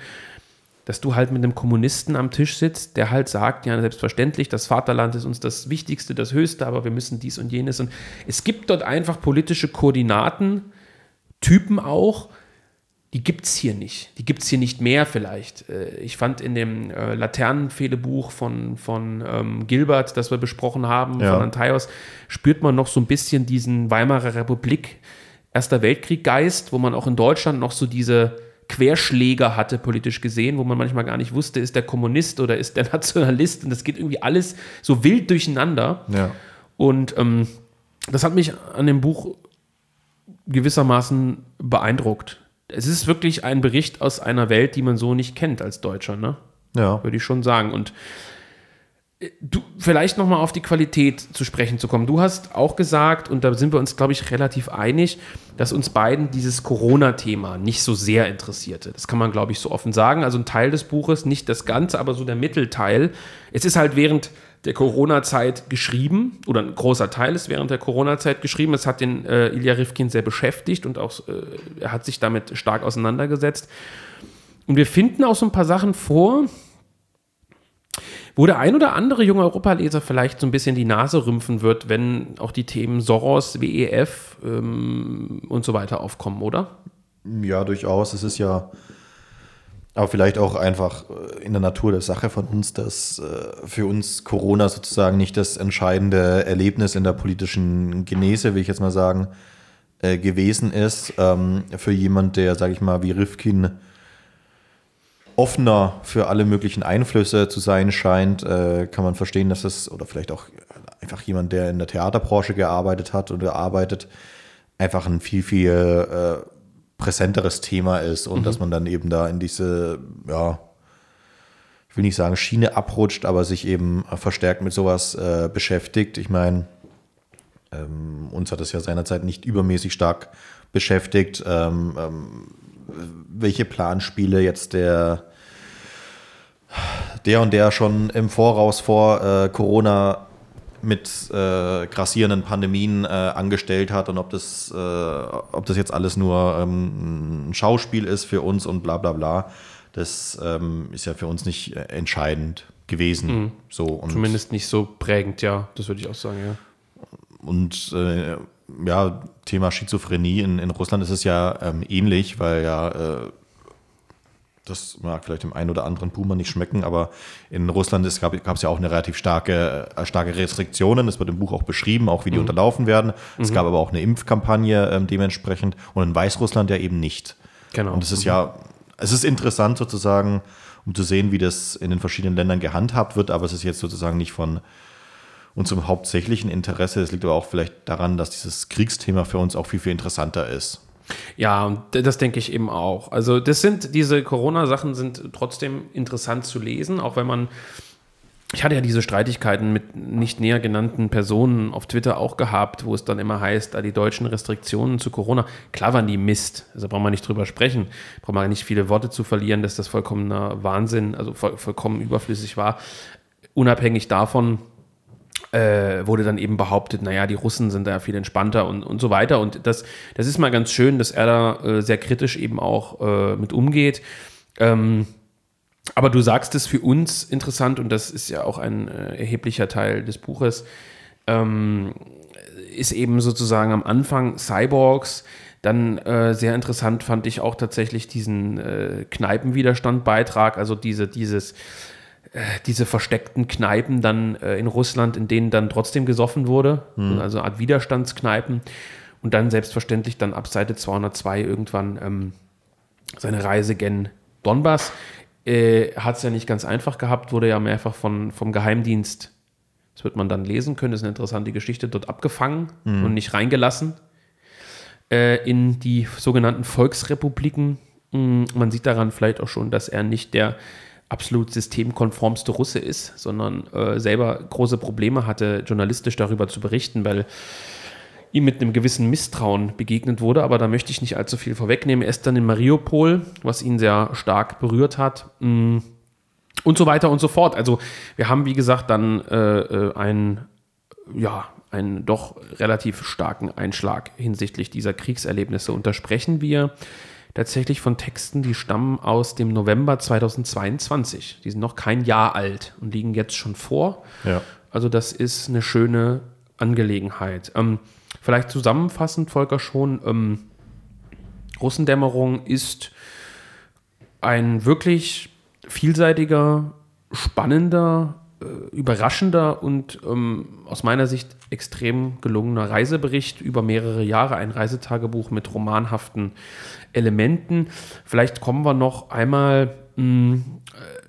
dass du halt mit einem Kommunisten am Tisch sitzt, der halt sagt, ja, selbstverständlich, das Vaterland ist uns das Wichtigste, das Höchste, aber wir müssen dies und jenes. Und es gibt dort einfach politische Koordinaten, Typen auch, die gibt es hier nicht. Die gibt es hier nicht mehr vielleicht. Äh, ich fand in dem äh, Laternenfehlebuch von, von ähm, Gilbert, das wir besprochen haben, ja. von Antaios, spürt man noch so ein bisschen diesen Weimarer Republik, Erster Weltkrieg-Geist, wo man auch in Deutschland noch so diese Querschläger hatte, politisch gesehen, wo man manchmal gar nicht wusste, ist der Kommunist oder ist der Nationalist. Und das geht irgendwie alles so wild durcheinander. Ja. Und ähm, das hat mich an dem Buch gewissermaßen beeindruckt. Es ist wirklich ein Bericht aus einer Welt, die man so nicht kennt als Deutscher, ne? Ja. Würde ich schon sagen. Und äh, du, vielleicht nochmal auf die Qualität zu sprechen zu kommen. Du hast auch gesagt, und da sind wir uns, glaube ich, relativ einig, dass uns beiden dieses Corona-Thema nicht so sehr interessierte. Das kann man, glaube ich, so offen sagen. Also ein Teil des Buches, nicht das Ganze, aber so der Mittelteil. Es ist halt während der Corona-Zeit geschrieben, oder ein großer Teil ist während der Corona-Zeit geschrieben. Es hat den äh, Ilya Rifkin sehr beschäftigt und auch äh, er hat sich damit stark auseinandergesetzt. Und wir finden auch so ein paar Sachen vor, wo der ein oder andere junge Europaleser vielleicht so ein bisschen die Nase rümpfen wird, wenn auch die Themen Soros, WEF ähm, und so weiter aufkommen, oder? Ja, durchaus. Es ist ja aber vielleicht auch einfach äh, in der Natur der Sache von uns, dass äh, für uns Corona sozusagen nicht das entscheidende Erlebnis in der politischen Genese, will ich jetzt mal sagen, äh, gewesen ist. Ähm, für jemand, der, sage ich mal, wie Rifkin offener für alle möglichen Einflüsse zu sein scheint, kann man verstehen, dass es, oder vielleicht auch einfach jemand, der in der Theaterbranche gearbeitet hat oder arbeitet, einfach ein viel, viel präsenteres Thema ist und mhm. dass man dann eben da in diese, ja, ich will nicht sagen Schiene abrutscht, aber sich eben verstärkt mit sowas äh, beschäftigt. Ich meine, ähm, uns hat es ja seinerzeit nicht übermäßig stark beschäftigt, ähm, ähm, welche Planspiele jetzt der der und der schon im Voraus vor äh, Corona mit äh, grassierenden Pandemien äh, angestellt hat und ob das, äh, ob das jetzt alles nur ähm, ein Schauspiel ist für uns und bla bla bla. Das ähm, ist ja für uns nicht äh, entscheidend gewesen. Mhm. So, und Zumindest nicht so prägend, ja, das würde ich auch sagen, ja. Und äh, ja, Thema Schizophrenie in, in Russland ist es ja ähm, ähnlich, weil ja äh, das mag vielleicht dem einen oder anderen Puma nicht schmecken, aber in Russland gab es ja auch eine relativ starke, äh, starke Restriktionen. Das wird im Buch auch beschrieben, auch wie die mhm. unterlaufen werden. Mhm. Es gab aber auch eine Impfkampagne ähm, dementsprechend und in Weißrussland ja eben nicht. Genau. Und es ist mhm. ja, es ist interessant sozusagen, um zu sehen, wie das in den verschiedenen Ländern gehandhabt wird, aber es ist jetzt sozusagen nicht von unserem hauptsächlichen Interesse. Es liegt aber auch vielleicht daran, dass dieses Kriegsthema für uns auch viel, viel interessanter ist. Ja, das denke ich eben auch. Also das sind, diese Corona-Sachen sind trotzdem interessant zu lesen, auch wenn man, ich hatte ja diese Streitigkeiten mit nicht näher genannten Personen auf Twitter auch gehabt, wo es dann immer heißt, da die deutschen Restriktionen zu Corona, klar waren die Mist, also braucht man nicht drüber sprechen, braucht man nicht viele Worte zu verlieren, dass das vollkommener Wahnsinn, also voll, vollkommen überflüssig war. Unabhängig davon, äh, wurde dann eben behauptet, naja, die Russen sind da viel entspannter und, und so weiter. Und das, das ist mal ganz schön, dass er da äh, sehr kritisch eben auch äh, mit umgeht. Ähm, aber du sagst es für uns interessant und das ist ja auch ein äh, erheblicher Teil des Buches, ähm, ist eben sozusagen am Anfang Cyborgs. Dann äh, sehr interessant fand ich auch tatsächlich diesen äh, Kneipenwiderstand-Beitrag, also diese, dieses diese versteckten Kneipen dann äh, in Russland, in denen dann trotzdem gesoffen wurde, mhm. also eine Art Widerstandskneipen. Und dann selbstverständlich dann ab Seite 202 irgendwann ähm, seine Reise gen Donbass. Äh, Hat es ja nicht ganz einfach gehabt, wurde ja mehrfach von, vom Geheimdienst, das wird man dann lesen können, das ist eine interessante Geschichte, dort abgefangen mhm. und nicht reingelassen äh, in die sogenannten Volksrepubliken. Mhm. Man sieht daran vielleicht auch schon, dass er nicht der absolut systemkonformste Russe ist, sondern äh, selber große Probleme hatte, journalistisch darüber zu berichten, weil ihm mit einem gewissen Misstrauen begegnet wurde. Aber da möchte ich nicht allzu viel vorwegnehmen. Er ist dann in Mariupol, was ihn sehr stark berührt hat. Mm, und so weiter und so fort. Also wir haben, wie gesagt, dann äh, äh einen, ja, einen doch relativ starken Einschlag hinsichtlich dieser Kriegserlebnisse. Und da sprechen wir tatsächlich von Texten, die stammen aus dem November 2022. Die sind noch kein Jahr alt und liegen jetzt schon vor. Ja. Also das ist eine schöne Angelegenheit. Ähm, vielleicht zusammenfassend, Volker, schon, ähm, Russendämmerung ist ein wirklich vielseitiger, spannender, überraschender und ähm, aus meiner Sicht extrem gelungener Reisebericht über mehrere Jahre, ein Reisetagebuch mit romanhaften Elementen. Vielleicht kommen wir noch einmal, mh, mm, äh,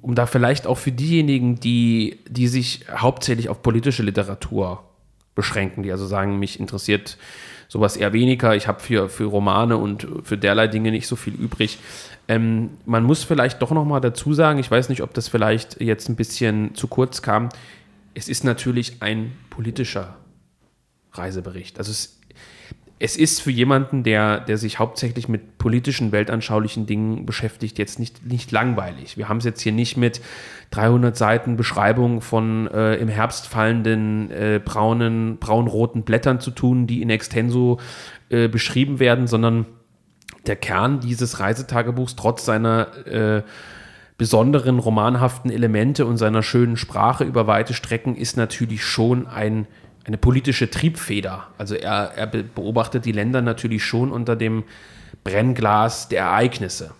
um da vielleicht auch für diejenigen, die, die sich hauptsächlich auf politische Literatur beschränken, die also sagen, mich interessiert sowas eher weniger, ich habe für, für Romane und für derlei Dinge nicht so viel übrig. Ähm, man muss vielleicht doch noch mal dazu sagen, ich weiß nicht, ob das vielleicht jetzt ein bisschen zu kurz kam, es ist natürlich ein politischer Reisebericht. Also es es ist für jemanden, der, der sich hauptsächlich mit politischen, weltanschaulichen Dingen beschäftigt, jetzt nicht, nicht langweilig. Wir haben es jetzt hier nicht mit 300 Seiten Beschreibung von äh, im Herbst fallenden äh, braunen, braunroten Blättern zu tun, die in extenso äh, beschrieben werden, sondern der Kern dieses Reisetagebuchs, trotz seiner äh, besonderen romanhaften Elemente und seiner schönen Sprache über weite Strecken, ist natürlich schon ein eine politische Triebfeder. Also er, er beobachtet die Länder natürlich schon unter dem Brennglas der Ereignisse.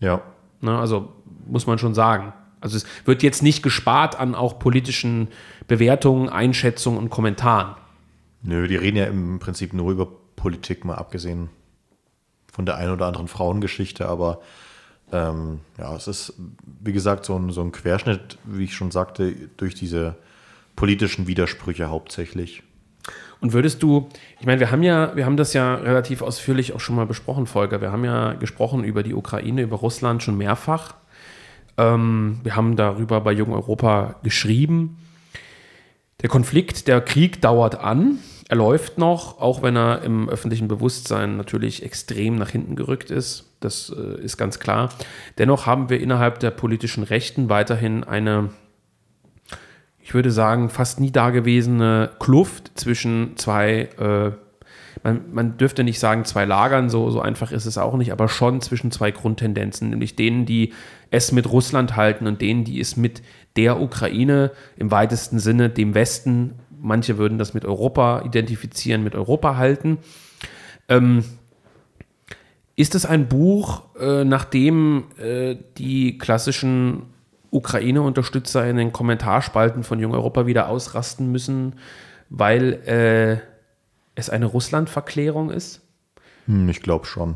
Ja. Ne, also muss man schon sagen. Also es wird jetzt nicht gespart an auch politischen Bewertungen, Einschätzungen und Kommentaren. Nö, die reden ja im Prinzip nur über Politik, mal abgesehen von der einen oder anderen Frauengeschichte, aber ähm, ja, es ist, wie gesagt, so ein, so ein Querschnitt, wie ich schon sagte, durch diese politischen Widersprüche hauptsächlich. Und würdest du, ich meine, wir haben ja, wir haben das ja relativ ausführlich auch schon mal besprochen, Volker. Wir haben ja gesprochen über die Ukraine, über Russland schon mehrfach. Ähm, wir haben darüber bei Jung Europa geschrieben. Der Konflikt, der Krieg dauert an. Er läuft noch, auch wenn er im öffentlichen Bewusstsein natürlich extrem nach hinten gerückt ist. Das äh, ist ganz klar. Dennoch haben wir innerhalb der politischen Rechten weiterhin eine ich würde sagen, fast nie dagewesene Kluft zwischen zwei, äh, man, man dürfte nicht sagen zwei Lagern, so, so einfach ist es auch nicht, aber schon zwischen zwei Grundtendenzen, nämlich denen, die es mit Russland halten und denen, die es mit der Ukraine im weitesten Sinne, dem Westen, manche würden das mit Europa identifizieren, mit Europa halten. Ähm, ist es ein Buch, äh, nachdem äh, die klassischen Ukraine-Unterstützer in den Kommentarspalten von Jung Europa wieder ausrasten müssen, weil äh, es eine Russland-Verklärung ist? Hm, ich glaube schon.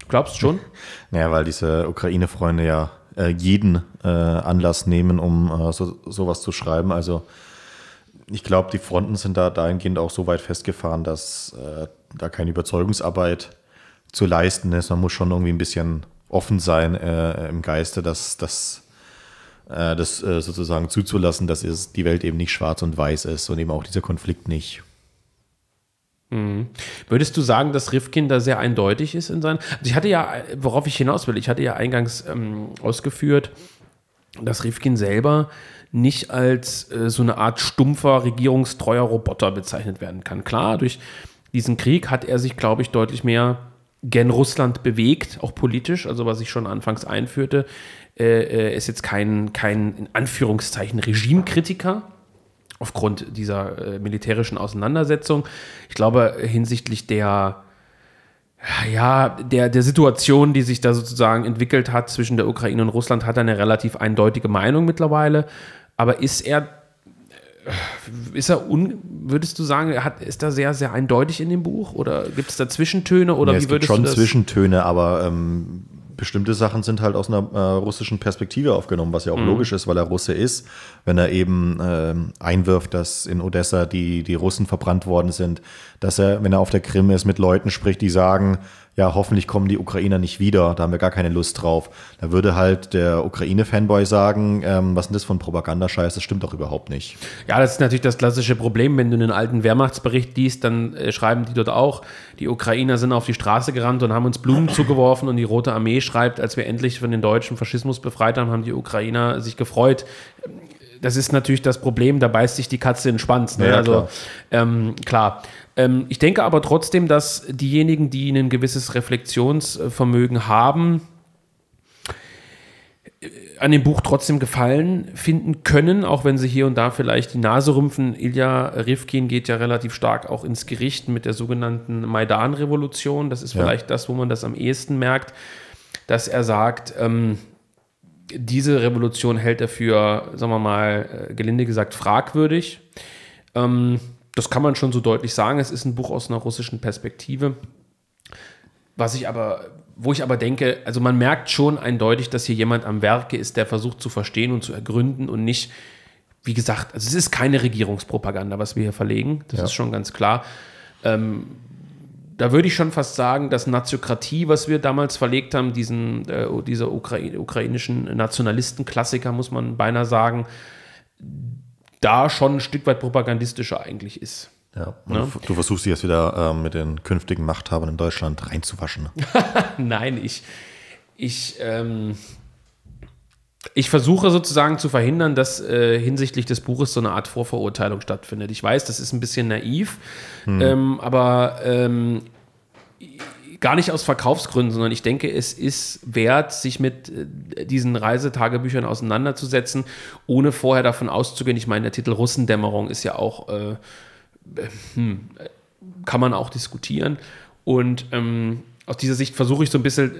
Du glaubst schon? Naja, weil diese Ukraine-Freunde ja äh, jeden äh, Anlass nehmen, um äh, so, sowas zu schreiben. Also ich glaube, die Fronten sind da dahingehend auch so weit festgefahren, dass äh, da keine Überzeugungsarbeit zu leisten ist. Man muss schon irgendwie ein bisschen offen sein äh, im Geiste, dass das äh, das äh, sozusagen zuzulassen, dass es, die Welt eben nicht schwarz und weiß ist und eben auch dieser Konflikt nicht. Mhm. Würdest du sagen, dass Rifkin da sehr eindeutig ist in seinen. Also ich hatte ja, worauf ich hinaus will, ich hatte ja eingangs ähm, ausgeführt, dass Rifkin selber nicht als äh, so eine Art stumpfer, regierungstreuer Roboter bezeichnet werden kann. Klar, durch diesen Krieg hat er sich, glaube ich, deutlich mehr gen Russland bewegt, auch politisch, also was ich schon anfangs einführte. Äh, ist jetzt kein, kein, in Anführungszeichen, Regimekritiker aufgrund dieser äh, militärischen Auseinandersetzung. Ich glaube, hinsichtlich der, ja, der, der Situation, die sich da sozusagen entwickelt hat zwischen der Ukraine und Russland, hat er eine relativ eindeutige Meinung mittlerweile. Aber ist er, ist er, un, würdest du sagen, hat, ist er sehr, sehr eindeutig in dem Buch? Oder gibt es da Zwischentöne? Oder ja, wie es gibt schon Zwischentöne, aber ähm, bestimmte Sachen sind halt aus einer äh, russischen Perspektive aufgenommen, was ja auch mhm. logisch ist, weil er Russe ist. Wenn er eben äh, einwirft, dass in Odessa die, die Russen verbrannt worden sind, dass er, wenn er auf der Krim ist, mit Leuten spricht, die sagen, ja, hoffentlich kommen die Ukrainer nicht wieder, da haben wir gar keine Lust drauf. Da würde halt der Ukraine-Fanboy sagen, ähm, was ist denn das von Propagandascheiß, das stimmt doch überhaupt nicht. Ja, das ist natürlich das klassische Problem, wenn du einen alten Wehrmachtsbericht liest, dann äh, schreiben die dort auch, die Ukrainer sind auf die Straße gerannt und haben uns Blumen zugeworfen und die Rote Armee schreibt, als wir endlich von den deutschen Faschismus befreit haben, haben die Ukrainer sich gefreut das ist natürlich das Problem, da beißt sich die Katze in den Schwanz. Ne? Ja, also klar. ähm, klar. Ähm, ich denke aber trotzdem, dass diejenigen, die ein gewisses Reflexionsvermögen haben, äh, an dem Buch trotzdem Gefallen finden können, auch wenn sie hier und da vielleicht die Nase rümpfen. Ilya Rivkin geht ja relativ stark auch ins Gericht mit der sogenannten Maidan-Revolution. Das ist Ja. vielleicht das, wo man das am ehesten merkt, dass er sagt, ähm, diese Revolution hält er für, sagen wir mal, äh, gelinde gesagt, fragwürdig. Ähm, das kann man schon so deutlich sagen. Es ist ein Buch aus einer russischen Perspektive. Was ich aber, wo ich aber denke, also man merkt schon eindeutig, dass hier jemand am Werke ist, der versucht zu verstehen und zu ergründen und nicht, wie gesagt, also es ist keine Regierungspropaganda, was wir hier verlegen. Das Ja. ist schon ganz klar. Ähm, da würde ich schon fast sagen, dass Naziokratie, was wir damals verlegt haben, diesen, äh, dieser Ukrai ukrainischen Nationalistenklassiker, muss man beinahe sagen, da schon ein Stück weit propagandistischer eigentlich ist. Ja. Ne? Und Du versuchst dich jetzt wieder ähm, mit den künftigen Machthabern in Deutschland reinzuwaschen. Nein, ich, ich, ähm, ich versuche sozusagen zu verhindern, dass äh, hinsichtlich des Buches so eine Art Vorverurteilung stattfindet. Ich weiß, das ist ein bisschen naiv, ähm, aber ähm, gar nicht aus Verkaufsgründen, sondern ich denke, es ist wert, sich mit äh, diesen Reisetagebüchern auseinanderzusetzen, ohne vorher davon auszugehen. Ich meine, der Titel Russendämmerung ist ja auch, äh, äh, hm, äh, kann man auch diskutieren. Und ähm, aus dieser Sicht versuche ich so ein bisschen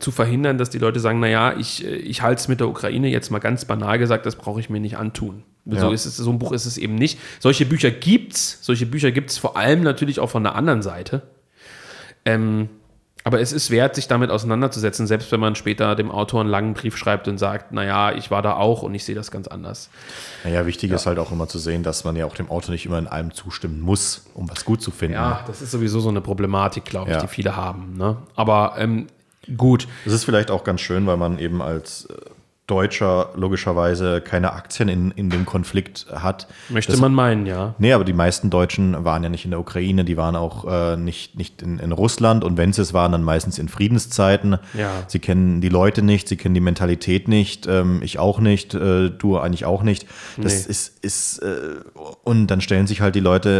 zu verhindern, dass die Leute sagen, naja, ich, ich halte es mit der Ukraine jetzt mal ganz banal gesagt, das brauche ich mir nicht antun. So, Ja. ist es, so ein Buch ist es eben nicht. Solche Bücher gibt's, solche Bücher gibt es vor allem natürlich auch von der anderen Seite. Ähm, aber es ist wert, sich damit auseinanderzusetzen, selbst wenn man später dem Autor einen langen Brief schreibt und sagt, naja, ich war da auch und ich sehe das ganz anders. Naja, wichtig ist halt auch immer zu sehen, dass man ja auch dem Autor nicht immer in allem zustimmen muss, um was gut zu finden. Ja, das ist sowieso so eine Problematik, glaube ich, Ja. die viele haben. Ne? Aber ähm, gut, Das ist vielleicht auch ganz schön, weil man eben als äh, Deutscher logischerweise keine Aktien in, in dem Konflikt hat. möchte das, man meinen, ja. Nee, aber die meisten Deutschen waren ja nicht in der Ukraine, die waren auch äh, nicht, nicht in, in Russland und wenn sie es waren, dann meistens in Friedenszeiten. Ja. Sie kennen die Leute nicht, sie kennen die Mentalität nicht, ähm, ich auch nicht, äh, du eigentlich auch nicht. Das Nee. ist, ist äh, und dann stellen sich halt die Leute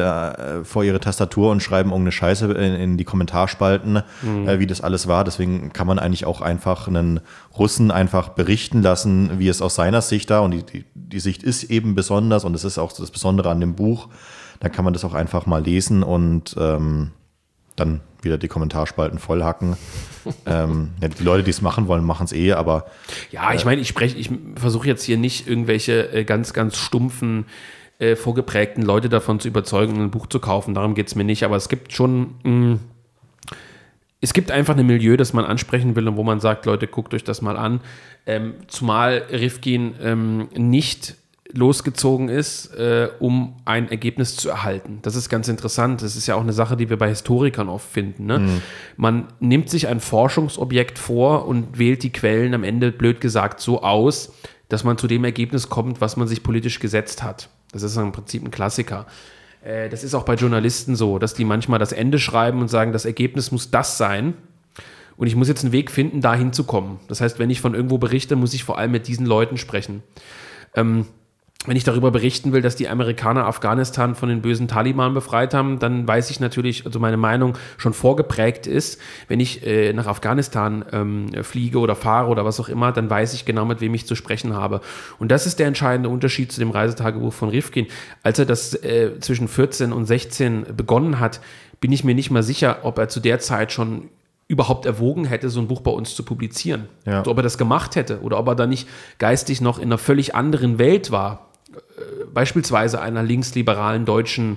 äh, vor ihre Tastatur und schreiben irgendeine Scheiße in, in die Kommentarspalten, Mhm. äh, wie das alles war. Deswegen kann man eigentlich auch einfach einen Russen einfach berichten lassen, wie es aus seiner Sicht da und die, die, die Sicht ist eben besonders und das ist auch das Besondere an dem Buch. Dann kann man das auch einfach mal lesen und ähm, dann wieder die Kommentarspalten vollhacken. ähm, ja, die Leute, die es machen wollen, machen es eh, aber Ja, ich meine, ich spreche, ich versuche jetzt hier nicht irgendwelche äh, ganz, ganz stumpfen, äh, vorgeprägten Leute davon zu überzeugen, ein Buch zu kaufen. Darum geht es mir nicht. Aber es gibt schon, mh, es gibt einfach ein Milieu, das man ansprechen will und wo man sagt, Leute, guckt euch das mal an. Ähm, zumal Rifkin ähm, nicht losgezogen ist, äh, um ein Ergebnis zu erhalten. Das ist ganz interessant. Das ist ja auch eine Sache, die wir bei Historikern oft finden. Ne? Man nimmt sich ein Forschungsobjekt vor und wählt die Quellen am Ende, blöd gesagt, so aus, dass man zu dem Ergebnis kommt, was man sich politisch gesetzt hat. Das ist im Prinzip ein Klassiker. Äh, das ist auch bei Journalisten so, dass die manchmal das Ende schreiben und sagen, das Ergebnis muss das sein. Und ich muss jetzt einen Weg finden, da hinzukommen. Das heißt, wenn ich von irgendwo berichte, muss ich vor allem mit diesen Leuten sprechen. Ähm, wenn ich darüber berichten will, dass die Amerikaner Afghanistan von den bösen Taliban befreit haben, dann weiß ich natürlich, also meine Meinung schon vorgeprägt ist. Wenn ich äh, nach Afghanistan ähm, fliege oder fahre oder was auch immer, dann weiß ich genau, mit wem ich zu sprechen habe. Und das ist der entscheidende Unterschied zu dem Reisetagebuch von Rifkin. Als er das äh, zwischen 14 und 16 begonnen hat, bin ich mir nicht mal sicher, ob er zu der Zeit schon überhaupt erwogen hätte, so ein Buch bei uns zu publizieren. Ja. Also ob er das gemacht hätte oder ob er da nicht geistig noch in einer völlig anderen Welt war. Äh, Beispielsweise einer linksliberalen deutschen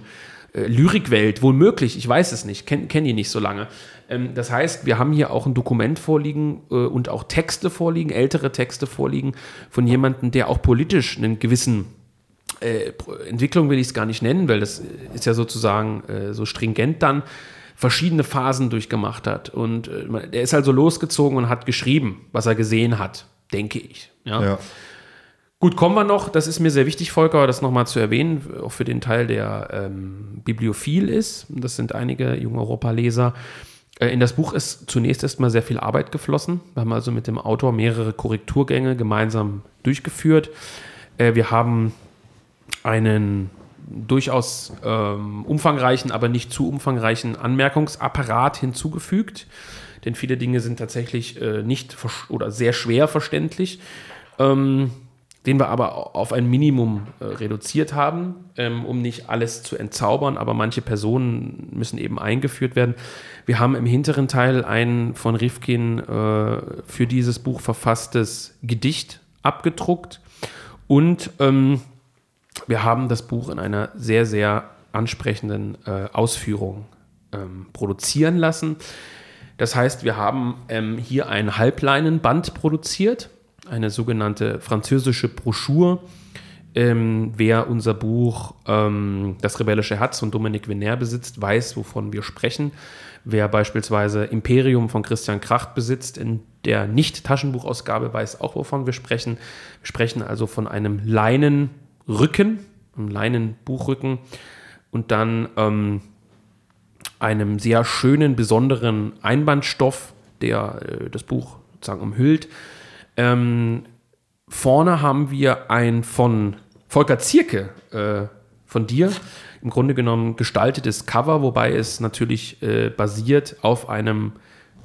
äh, Lyrikwelt, wohl möglich, ich weiß es nicht, kenne kenn die nicht so lange. Ähm, das heißt, wir haben hier auch ein Dokument vorliegen äh, und auch Texte vorliegen, ältere Texte vorliegen von jemandem, der auch politisch einen gewissen äh, Entwicklung will ich es gar nicht nennen, weil das ist ja sozusagen äh, so stringent dann verschiedene Phasen durchgemacht hat. Und äh, er ist also losgezogen und hat geschrieben, was er gesehen hat, denke ich. Ja. ja. Gut, kommen wir noch, das ist mir sehr wichtig, Volker, das nochmal zu erwähnen, auch für den Teil, der ähm, bibliophil ist. Das sind einige junge Europa-Leser. Äh, in das Buch ist zunächst erstmal sehr viel Arbeit geflossen. Wir haben also mit dem Autor mehrere Korrekturgänge gemeinsam durchgeführt. Äh, wir haben einen durchaus ähm, umfangreichen, aber nicht zu umfangreichen Anmerkungsapparat hinzugefügt. Denn viele Dinge sind tatsächlich äh, nicht oder sehr schwer verständlich. Ähm, den wir aber auf ein Minimum äh, reduziert haben, ähm, um nicht alles zu entzaubern, aber manche Personen müssen eben eingeführt werden. Wir haben im hinteren Teil ein von Rifkin äh, für dieses Buch verfasstes Gedicht abgedruckt und ähm, wir haben das Buch in einer sehr, sehr ansprechenden äh, Ausführung ähm, produzieren lassen. Das heißt, wir haben ähm, hier ein Halbleinenband produziert eine sogenannte französische Broschüre. Ähm, wer unser Buch ähm, Das rebellische Herz von Dominique Venner besitzt, weiß, wovon wir sprechen. Wer beispielsweise Imperium von Christian Kracht besitzt, in der Nicht-Taschenbuchausgabe, weiß auch, wovon wir sprechen. Wir sprechen also von einem Leinenrücken, einem Leinenbuchrücken und dann ähm, einem sehr schönen, besonderen Einbandstoff, der äh, das Buch sozusagen umhüllt. Ähm, vorne haben wir ein von Volker Zierke äh, von dir im Grunde genommen gestaltetes Cover, wobei es natürlich äh, basiert auf einem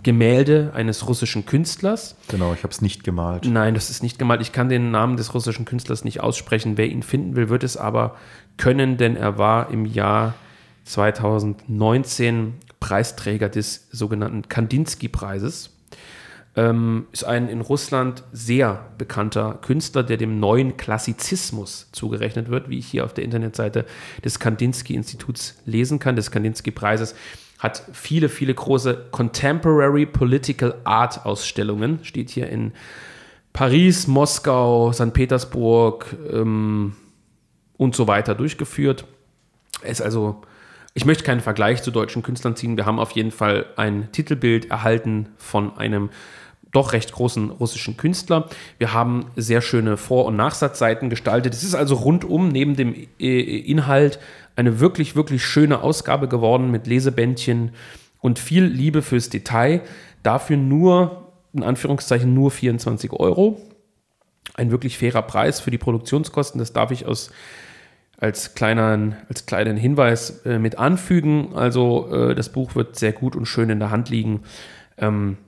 Gemälde eines russischen Künstlers. Genau, ich habe es nicht gemalt. Nein, das ist nicht gemalt. Ich kann den Namen des russischen Künstlers nicht aussprechen. Wer ihn finden will, wird es aber können, denn er war im Jahr 2019 Preisträger des sogenannten Kandinsky-Preises ähm, ist ein in Russland sehr bekannter Künstler, der dem neuen Klassizismus zugerechnet wird, wie ich hier auf der Internetseite des Kandinsky-Instituts lesen kann, des Kandinsky-Preises hat viele, viele große Contemporary Political Art Ausstellungen. Steht hier in Paris, Moskau, St. Petersburg ähm, und so weiter durchgeführt. Er ist also, ich möchte keinen Vergleich zu deutschen Künstlern ziehen. Wir haben auf jeden Fall ein Titelbild erhalten von einem doch recht großen russischen Künstler. Wir haben sehr schöne Vor- und Nachsatzseiten gestaltet. Es ist also rundum neben dem äh, Inhalt eine wirklich, wirklich schöne Ausgabe geworden mit Lesebändchen und viel Liebe fürs Detail. Dafür nur, in Anführungszeichen, nur 24 Euro. Ein wirklich fairer Preis für die Produktionskosten. Das darf ich aus als kleinen, als kleinen Hinweis äh, mit anfügen. Also äh, das Buch wird sehr gut und schön in der Hand liegen. Ähm,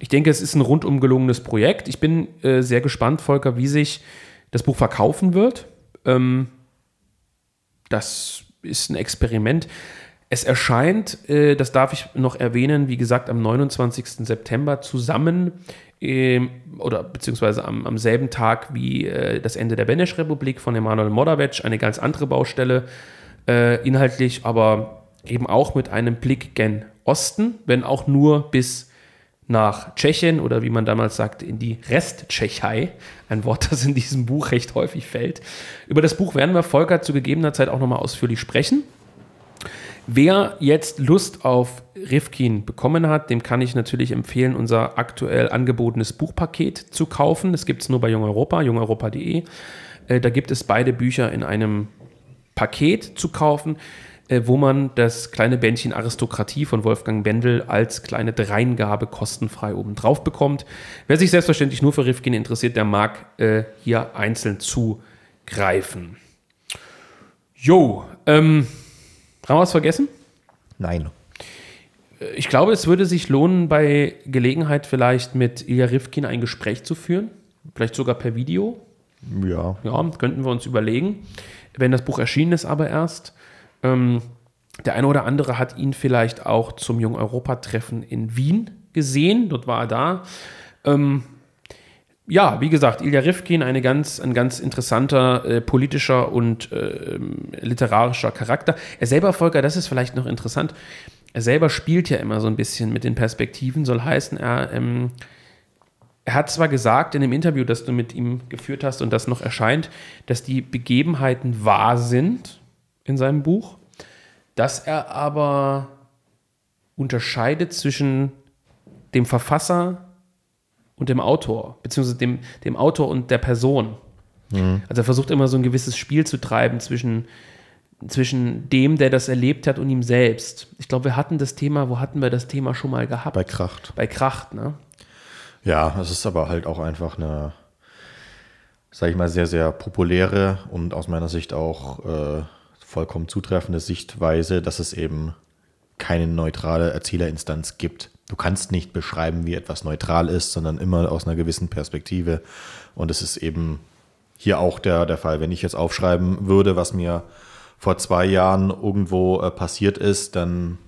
ich denke, es ist ein rundum gelungenes Projekt. Ich bin äh, sehr gespannt, Volker, wie sich das Buch verkaufen wird. Ähm, das ist ein Experiment. Es erscheint, äh, das darf ich noch erwähnen, wie gesagt, am 29. September zusammen äh, oder beziehungsweise am, am, selben Tag wie äh, das Ende der Benesch-Republik von Emanuel Moravec, eine ganz andere Baustelle, äh, inhaltlich, aber eben auch mit einem Blick gen Osten, wenn auch nur bis nach Tschechien oder wie man damals sagte, in die Resttschechei. Ein Wort, das in diesem Buch recht häufig fällt. Über das Buch werden wir Volker zu gegebener Zeit auch nochmal ausführlich sprechen. Wer jetzt Lust auf Rifkin bekommen hat, dem kann ich natürlich empfehlen, unser aktuell angebotenes Buchpaket zu kaufen. Das gibt es nur bei Jung Europa, jungeuropa.de. Äh, da gibt es beide Bücher in einem Paket zu kaufen. Äh, wo man das kleine Bändchen Aristokratie von Wolfgang Bendel als kleine Dreingabe kostenfrei obendrauf bekommt. Wer sich selbstverständlich nur für Rifkin interessiert, der mag äh, hier einzeln zugreifen. Jo, ähm, haben wir was vergessen? Nein. Ich glaube, es würde sich lohnen, bei Gelegenheit vielleicht mit Ilya Rifkin ein Gespräch zu führen. Vielleicht sogar per Video. Ja. Ja, könnten wir uns überlegen. Wenn das Buch erschienen ist, aber erst. Ähm, der eine oder andere hat ihn vielleicht auch zum Jung-Europa-Treffen in Wien gesehen. Dort war er da. Ähm, ja, wie gesagt, Ilja Rifkin, eine ganz, ein ganz interessanter äh, politischer und äh, literarischer Charakter. Er selber, Volker, das ist vielleicht noch interessant, er selber spielt ja immer so ein bisschen mit den Perspektiven, soll heißen, er, ähm, er hat zwar gesagt in dem Interview, das du mit ihm geführt hast und das noch erscheint, dass die Begebenheiten wahr sind, in seinem Buch, dass er aber unterscheidet zwischen dem Verfasser und dem Autor, beziehungsweise dem, dem Autor und der Person. Mhm. Also er versucht immer so ein gewisses Spiel zu treiben zwischen, zwischen dem, der das erlebt hat und ihm selbst. Ich glaube, wir hatten das Thema, wo hatten wir das Thema schon mal gehabt? Bei Kracht. Bei Kracht, ne? Ja, es ist aber halt auch einfach eine, sage ich mal, sehr, sehr populäre und aus meiner Sicht auch äh, vollkommen zutreffende Sichtweise, dass es eben keine neutrale Erzählerinstanz gibt. Du kannst nicht beschreiben, wie etwas neutral ist, sondern immer aus einer gewissen Perspektive. Und es ist eben hier auch der, der Fall. Wenn ich jetzt aufschreiben würde, was mir vor zwei Jahren irgendwo äh, passiert ist, dann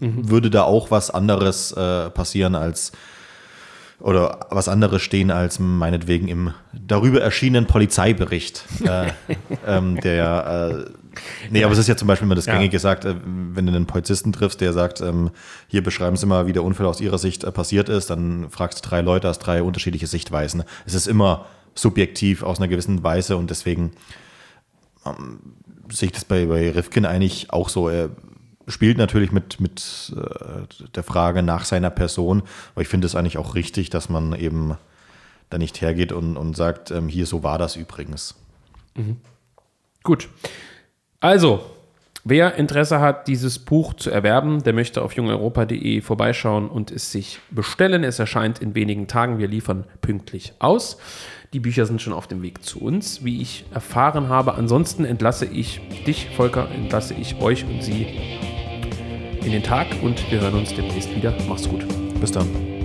mhm. würde da auch was anderes äh, passieren als oder was anderes stehen als meinetwegen im darüber erschienenen Polizeibericht, äh, ähm, der äh, Nee, aber es ist ja zum Beispiel immer das Gängige ja. gesagt, äh, wenn du einen Polizisten triffst, der sagt, ähm, hier beschreiben Sie mal, wie der Unfall aus Ihrer Sicht äh, passiert ist, dann fragst du drei Leute, hast drei unterschiedliche Sichtweisen. Es ist immer subjektiv aus einer gewissen Weise und deswegen ähm, sehe ich das bei, bei Rifkin eigentlich auch so. Er spielt natürlich mit, mit äh, der Frage nach seiner Person, aber ich finde es eigentlich auch richtig, dass man eben da nicht hergeht und, und sagt, ähm, hier so war das übrigens. Mhm. Gut. Also, wer Interesse hat, dieses Buch zu erwerben, der möchte auf jungeuropa.de vorbeischauen und es sich bestellen. Es erscheint in wenigen Tagen. Wir liefern pünktlich aus. Die Bücher sind schon auf dem Weg zu uns, wie ich erfahren habe. Ansonsten entlasse ich dich, Volker, entlasse ich euch und Sie in den Tag und wir hören uns demnächst wieder. Mach's gut. Bis dann.